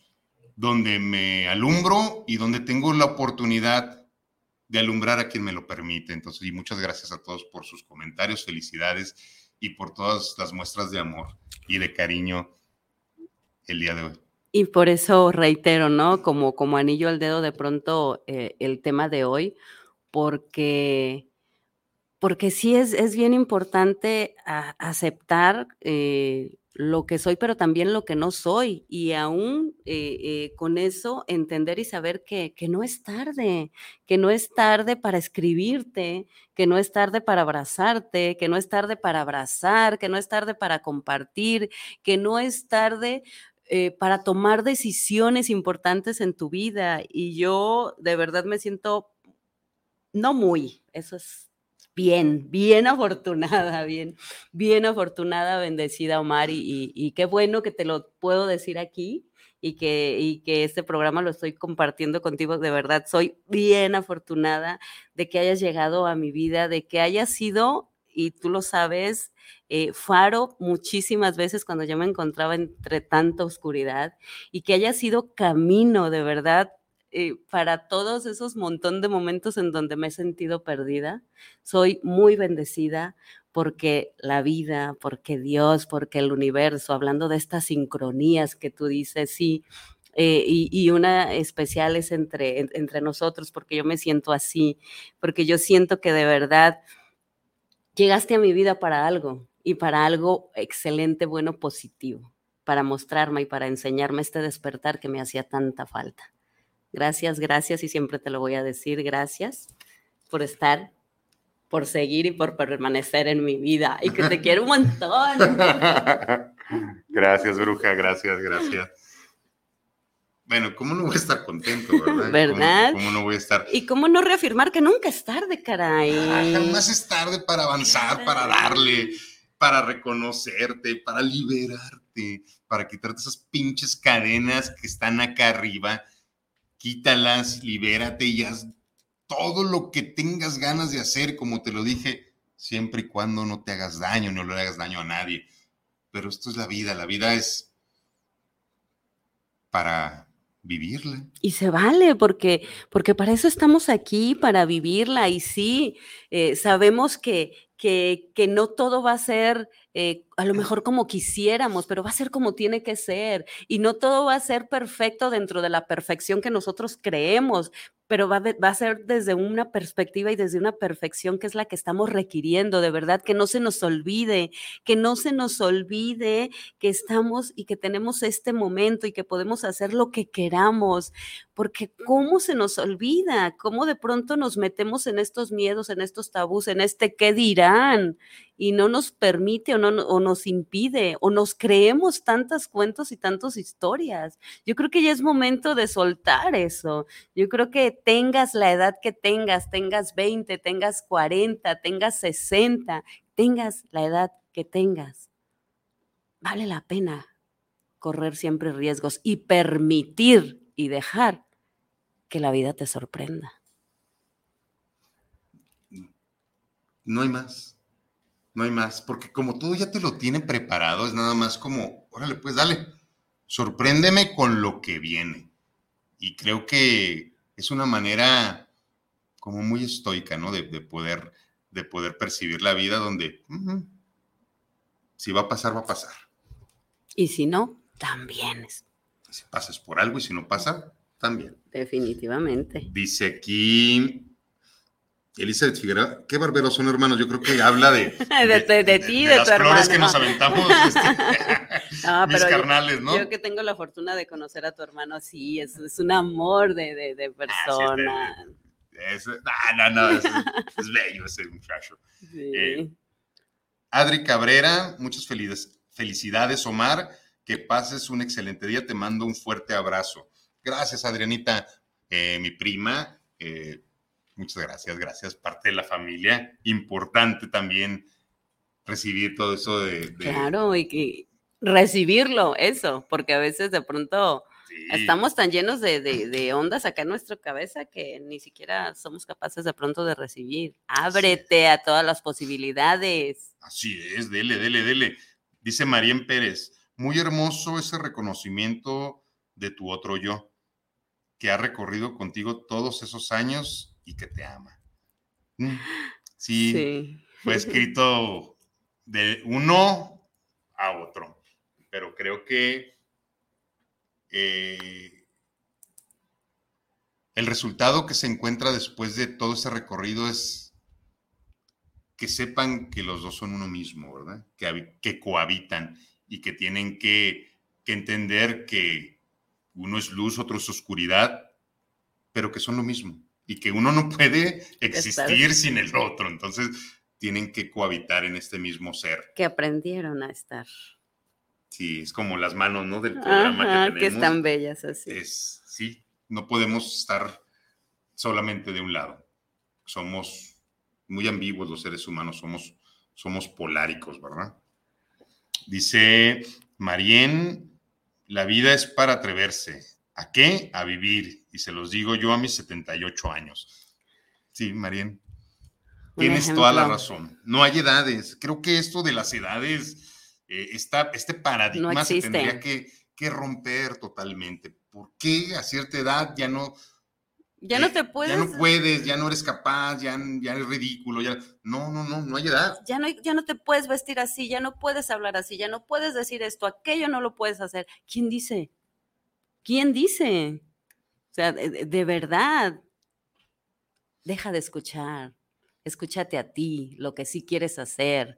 donde me alumbro y donde tengo la oportunidad de alumbrar a quien me lo permite. Entonces, y muchas gracias a todos por sus comentarios, felicidades y por todas las muestras de amor y de cariño el día de hoy. Y por eso reitero, ¿no? Como, como anillo al dedo de pronto eh, el tema de hoy, porque, porque sí es, es bien importante aceptar eh, lo que soy, pero también lo que no soy. Y aún eh, eh, con eso entender y saber que, que, no es tarde, que no es tarde para escribirte, que no es tarde para abrazarte, que no es tarde para abrazar, que no es tarde para compartir, que no es tarde eh, para tomar decisiones importantes en tu vida. Y yo de verdad me siento, no muy, eso es bien, bien afortunada, bien, bien afortunada, bendecida Omar, y, qué bueno que te lo puedo decir aquí y que, y que este programa lo estoy compartiendo contigo, de verdad, soy bien afortunada de que hayas llegado a mi vida, de que hayas sido, y tú lo sabes, eh, faro muchísimas veces cuando yo me encontraba entre tanta oscuridad y que haya sido camino de verdad eh, para todos esos montón de momentos en donde me he sentido perdida. Soy muy bendecida porque la vida, porque Dios, porque el universo, hablando de estas sincronías que tú dices, sí, eh, y, una especial es entre, entre nosotros, porque yo me siento así, porque yo siento que de verdad llegaste a mi vida para algo y para algo excelente, bueno, positivo, para mostrarme y para enseñarme este despertar que me hacía tanta falta. Gracias, gracias y siempre te lo voy a decir. Gracias por estar, por seguir y por permanecer en mi vida y que te quiero un montón. Gracias, bruja, gracias, gracias. Bueno, ¿cómo no voy a estar contento, verdad? ¿Verdad? ¿Cómo, no voy a estar? Y cómo no reafirmar que nunca es tarde, caray. Ah, jamás es tarde para avanzar, para darle, para reconocerte, para liberarte, para quitarte esas pinches cadenas que están acá arriba. Quítalas, libérate y haz todo lo que tengas ganas de hacer, como te lo dije, siempre y cuando no te hagas daño, no le hagas daño a nadie. Pero esto es la vida, la vida es para vivirla. Y se vale, porque, porque para eso estamos aquí, para vivirla. Y sí, eh, sabemos que, que, que, no todo va a ser eh, a lo mejor como quisiéramos, pero va a ser como tiene que ser. Y no todo va a ser perfecto dentro de la perfección que nosotros creemos, pero va, va, a ser desde una perspectiva y desde una perfección que es la que estamos requiriendo, de verdad, que no se nos olvide, que no se nos olvide que estamos y que tenemos este momento y que podemos hacer lo que queramos, porque ¿cómo se nos olvida? ¿Cómo de pronto nos metemos en estos miedos, en estos tabús, en este qué dirán? y no nos permite o, o nos impide o nos creemos tantos cuentos y tantas historias. Yo creo que ya es momento de soltar eso. Yo creo que tengas la edad que tengas, tengas 20, tengas 40, tengas 60, tengas la edad que tengas. Vale la pena correr siempre riesgos y permitir y dejar que la vida te sorprenda. No hay más no hay más, porque como todo ya te lo tienen preparado, es nada más como, órale, pues dale, sorpréndeme con lo que viene. Y creo que es una manera como muy estoica, ¿no? De, poder, de poder percibir la vida donde, si va a pasar, va a pasar. Y si no, también es. Si pasas por algo y si no pasa, también. Definitivamente. Dice aquí Elizabeth Figueroa, qué barberos son hermanos. Yo creo que habla de. de, ti, de, de, las flores que nos aventamos. Este, mis carnales, ¿no? Yo que tengo la fortuna de conocer a tu hermano, sí, es, es un amor de, ah, persona. no, no, no, es, bello ese muchacho. Eh, Adri Cabrera, muchas felicidades, felicidades, Omar. Que pases un excelente día. Te mando un fuerte abrazo. Gracias, Adrianita, eh, mi prima. Eh, Muchas gracias, gracias. Parte de la familia. Importante también recibir todo eso de... Claro, y que recibirlo, eso, porque a veces de pronto estamos tan llenos de, ondas acá en nuestra cabeza que ni siquiera somos capaces de pronto de recibir. Ábrete a todas las posibilidades. Así es, dele, dele, dele. Dice Marien Pérez, muy hermoso ese reconocimiento de tu otro yo, que ha recorrido contigo todos esos años y que te ama. Mm, sí, fue escrito de uno a otro, pero creo que eh, el resultado que se encuentra después de todo ese recorrido es que sepan que los dos son uno mismo, ¿verdad? Que, que cohabitan y que tienen que, que entender que uno es luz, otro es oscuridad, pero que son lo mismo y que uno no puede existir sin el otro. Entonces, tienen que cohabitar en este mismo ser. Que aprendieron a estar. Sí, es como las manos, ¿no? Del programa que tenemos. que están bellas así. Es, sí, no podemos estar solamente de un lado. Somos muy ambiguos los seres humanos, somos, somos poláricos, ¿verdad? Dice Marien, la vida es para atreverse. ¿A qué? A vivir y se los digo yo a mis 78 años. Sí, Marien. Tienes toda la razón. No hay edades. Creo que esto de las edades, eh, este paradigma se tendría que, romper totalmente. ¿Por qué a cierta edad ya no... Ya no te puedes. Ya no puedes, ya no eres capaz, ya, ya es ridículo, ya. No, no, no, no hay edad. Ya no, ya no te puedes vestir así, ya no puedes hablar así, ya no puedes decir esto, aquello no lo puedes hacer. ¿Quién dice? ¿Quién dice? O sea, de, verdad, deja de escuchar, escúchate a ti, lo que sí quieres hacer,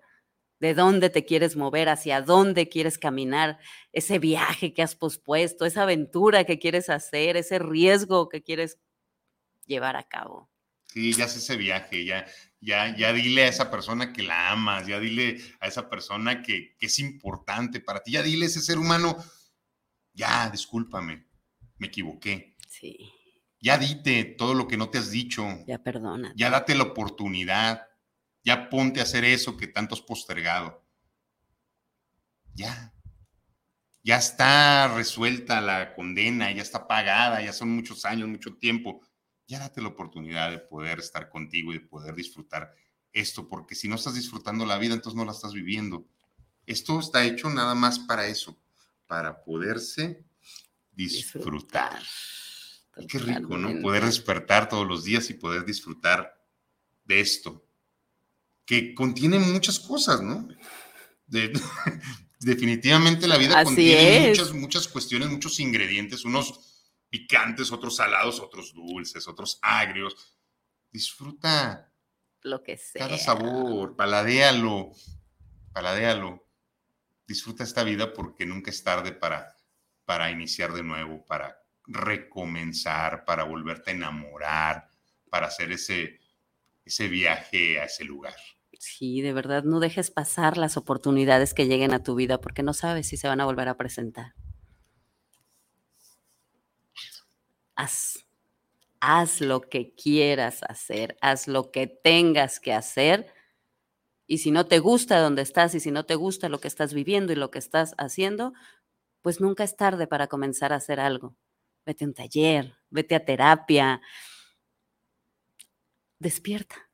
de dónde te quieres mover, hacia dónde quieres caminar, ese viaje que has pospuesto, esa aventura que quieres hacer, ese riesgo que quieres llevar a cabo. Sí, ya es ese viaje, ya, ya, ya dile a esa persona que la amas, ya dile a esa persona que, que es importante para ti, ya dile a ese ser humano, ya, discúlpame, me equivoqué. Sí. Ya dite todo lo que no te has dicho. Ya perdona. Ya date la oportunidad. Ya ponte a hacer eso que tanto has postergado. Ya. Ya está resuelta la condena, ya está pagada, ya son muchos años, mucho tiempo. Ya date la oportunidad de poder estar contigo y de poder disfrutar esto, porque si no estás disfrutando la vida, entonces no la estás viviendo. Esto está hecho nada más para eso, para poderse disfrutar. qué rico, ¿no? Poder despertar todos los días y poder disfrutar de esto, que contiene muchas cosas, ¿no? definitivamente la vida contiene muchas, muchas cuestiones, muchos ingredientes, unos picantes, otros salados, otros dulces, otros agrios. Disfruta lo que sea. Cada sabor, paladéalo, paladéalo. Disfruta esta vida porque nunca es tarde para, para iniciar de nuevo, para recomenzar, para volverte a enamorar, para hacer ese, ese viaje a ese lugar. Sí, de verdad, no dejes pasar las oportunidades que lleguen a tu vida porque no sabes si se van a volver a presentar. Haz, haz lo que quieras hacer, haz lo que tengas que hacer. Y si no te gusta donde estás y si no te gusta lo que estás viviendo y lo que estás haciendo, pues nunca es tarde para comenzar a hacer algo. Vete a un taller, vete a terapia. Despierta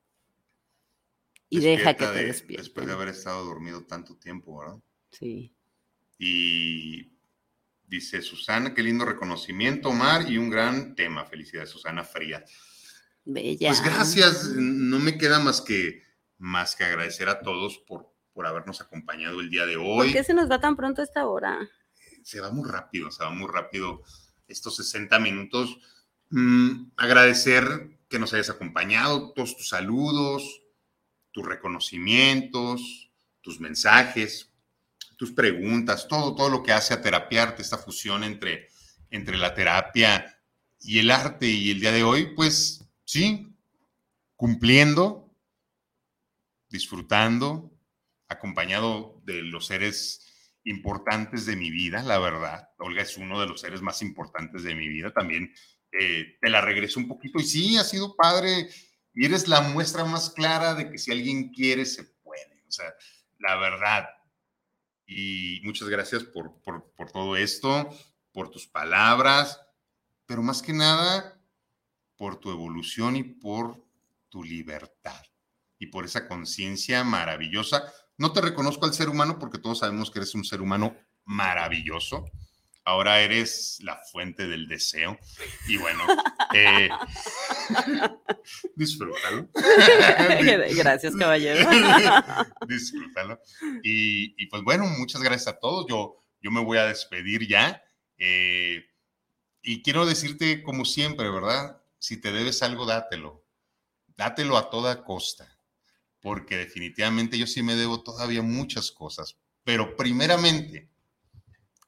y deja que te despiertes. Después de haber estado dormido tanto tiempo, ¿verdad? Sí. Y dice Susana, qué lindo reconocimiento, Omar, y un gran tema. Felicidades, Susana Fría. Bella. Pues gracias, no me queda más que, más que agradecer a todos por, por habernos acompañado el día de hoy. ¿Por qué se nos va tan pronto esta hora? Se va muy rápido, se va muy rápido estos 60 minutos. Mm, agradecer que nos hayas acompañado, todos tus saludos, tus reconocimientos, tus mensajes, tus preguntas, todo, todo lo que hace a terapiarte, esta fusión entre, entre la terapia y el arte. Y el día de hoy, pues sí, cumpliendo, disfrutando, acompañado de los seres importantes de mi vida, la verdad. Olga es uno de los seres más importantes de mi vida. También eh, te la regreso un poquito y sí, ha sido padre y eres la muestra más clara de que si alguien quiere, se puede. O sea, la verdad. Y muchas gracias por, todo esto, por tus palabras, pero más que nada por tu evolución y por tu libertad y por esa conciencia maravillosa. No te reconozco al ser humano porque todos sabemos que eres un ser humano maravilloso, ahora eres la fuente del deseo. Y bueno, eh, disfrútalo. Gracias, caballero. disfrútalo. Y, pues bueno, muchas gracias a todos. Yo, yo me voy a despedir ya. Eh, y quiero decirte, como siempre, ¿verdad? Si te debes algo, dátelo. Dátelo a toda costa. Porque definitivamente yo sí me debo todavía muchas cosas. Pero primeramente,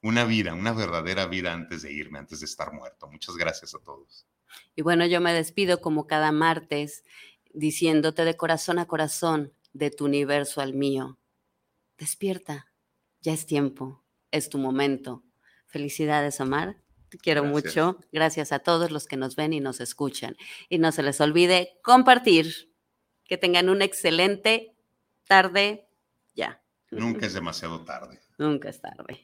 una vida, una verdadera vida antes de irme, antes de estar muerto. Muchas gracias a todos. Y bueno, yo me despido como cada martes diciéndote de corazón a corazón, de tu universo al mío. Despierta, ya es tiempo, es tu momento. Felicidades, Omar. Te quiero mucho. Gracias a todos los que nos ven y nos escuchan. Y no se les olvide compartir. Que tengan una excelente tarde ya. Nunca es demasiado tarde. Nunca es tarde.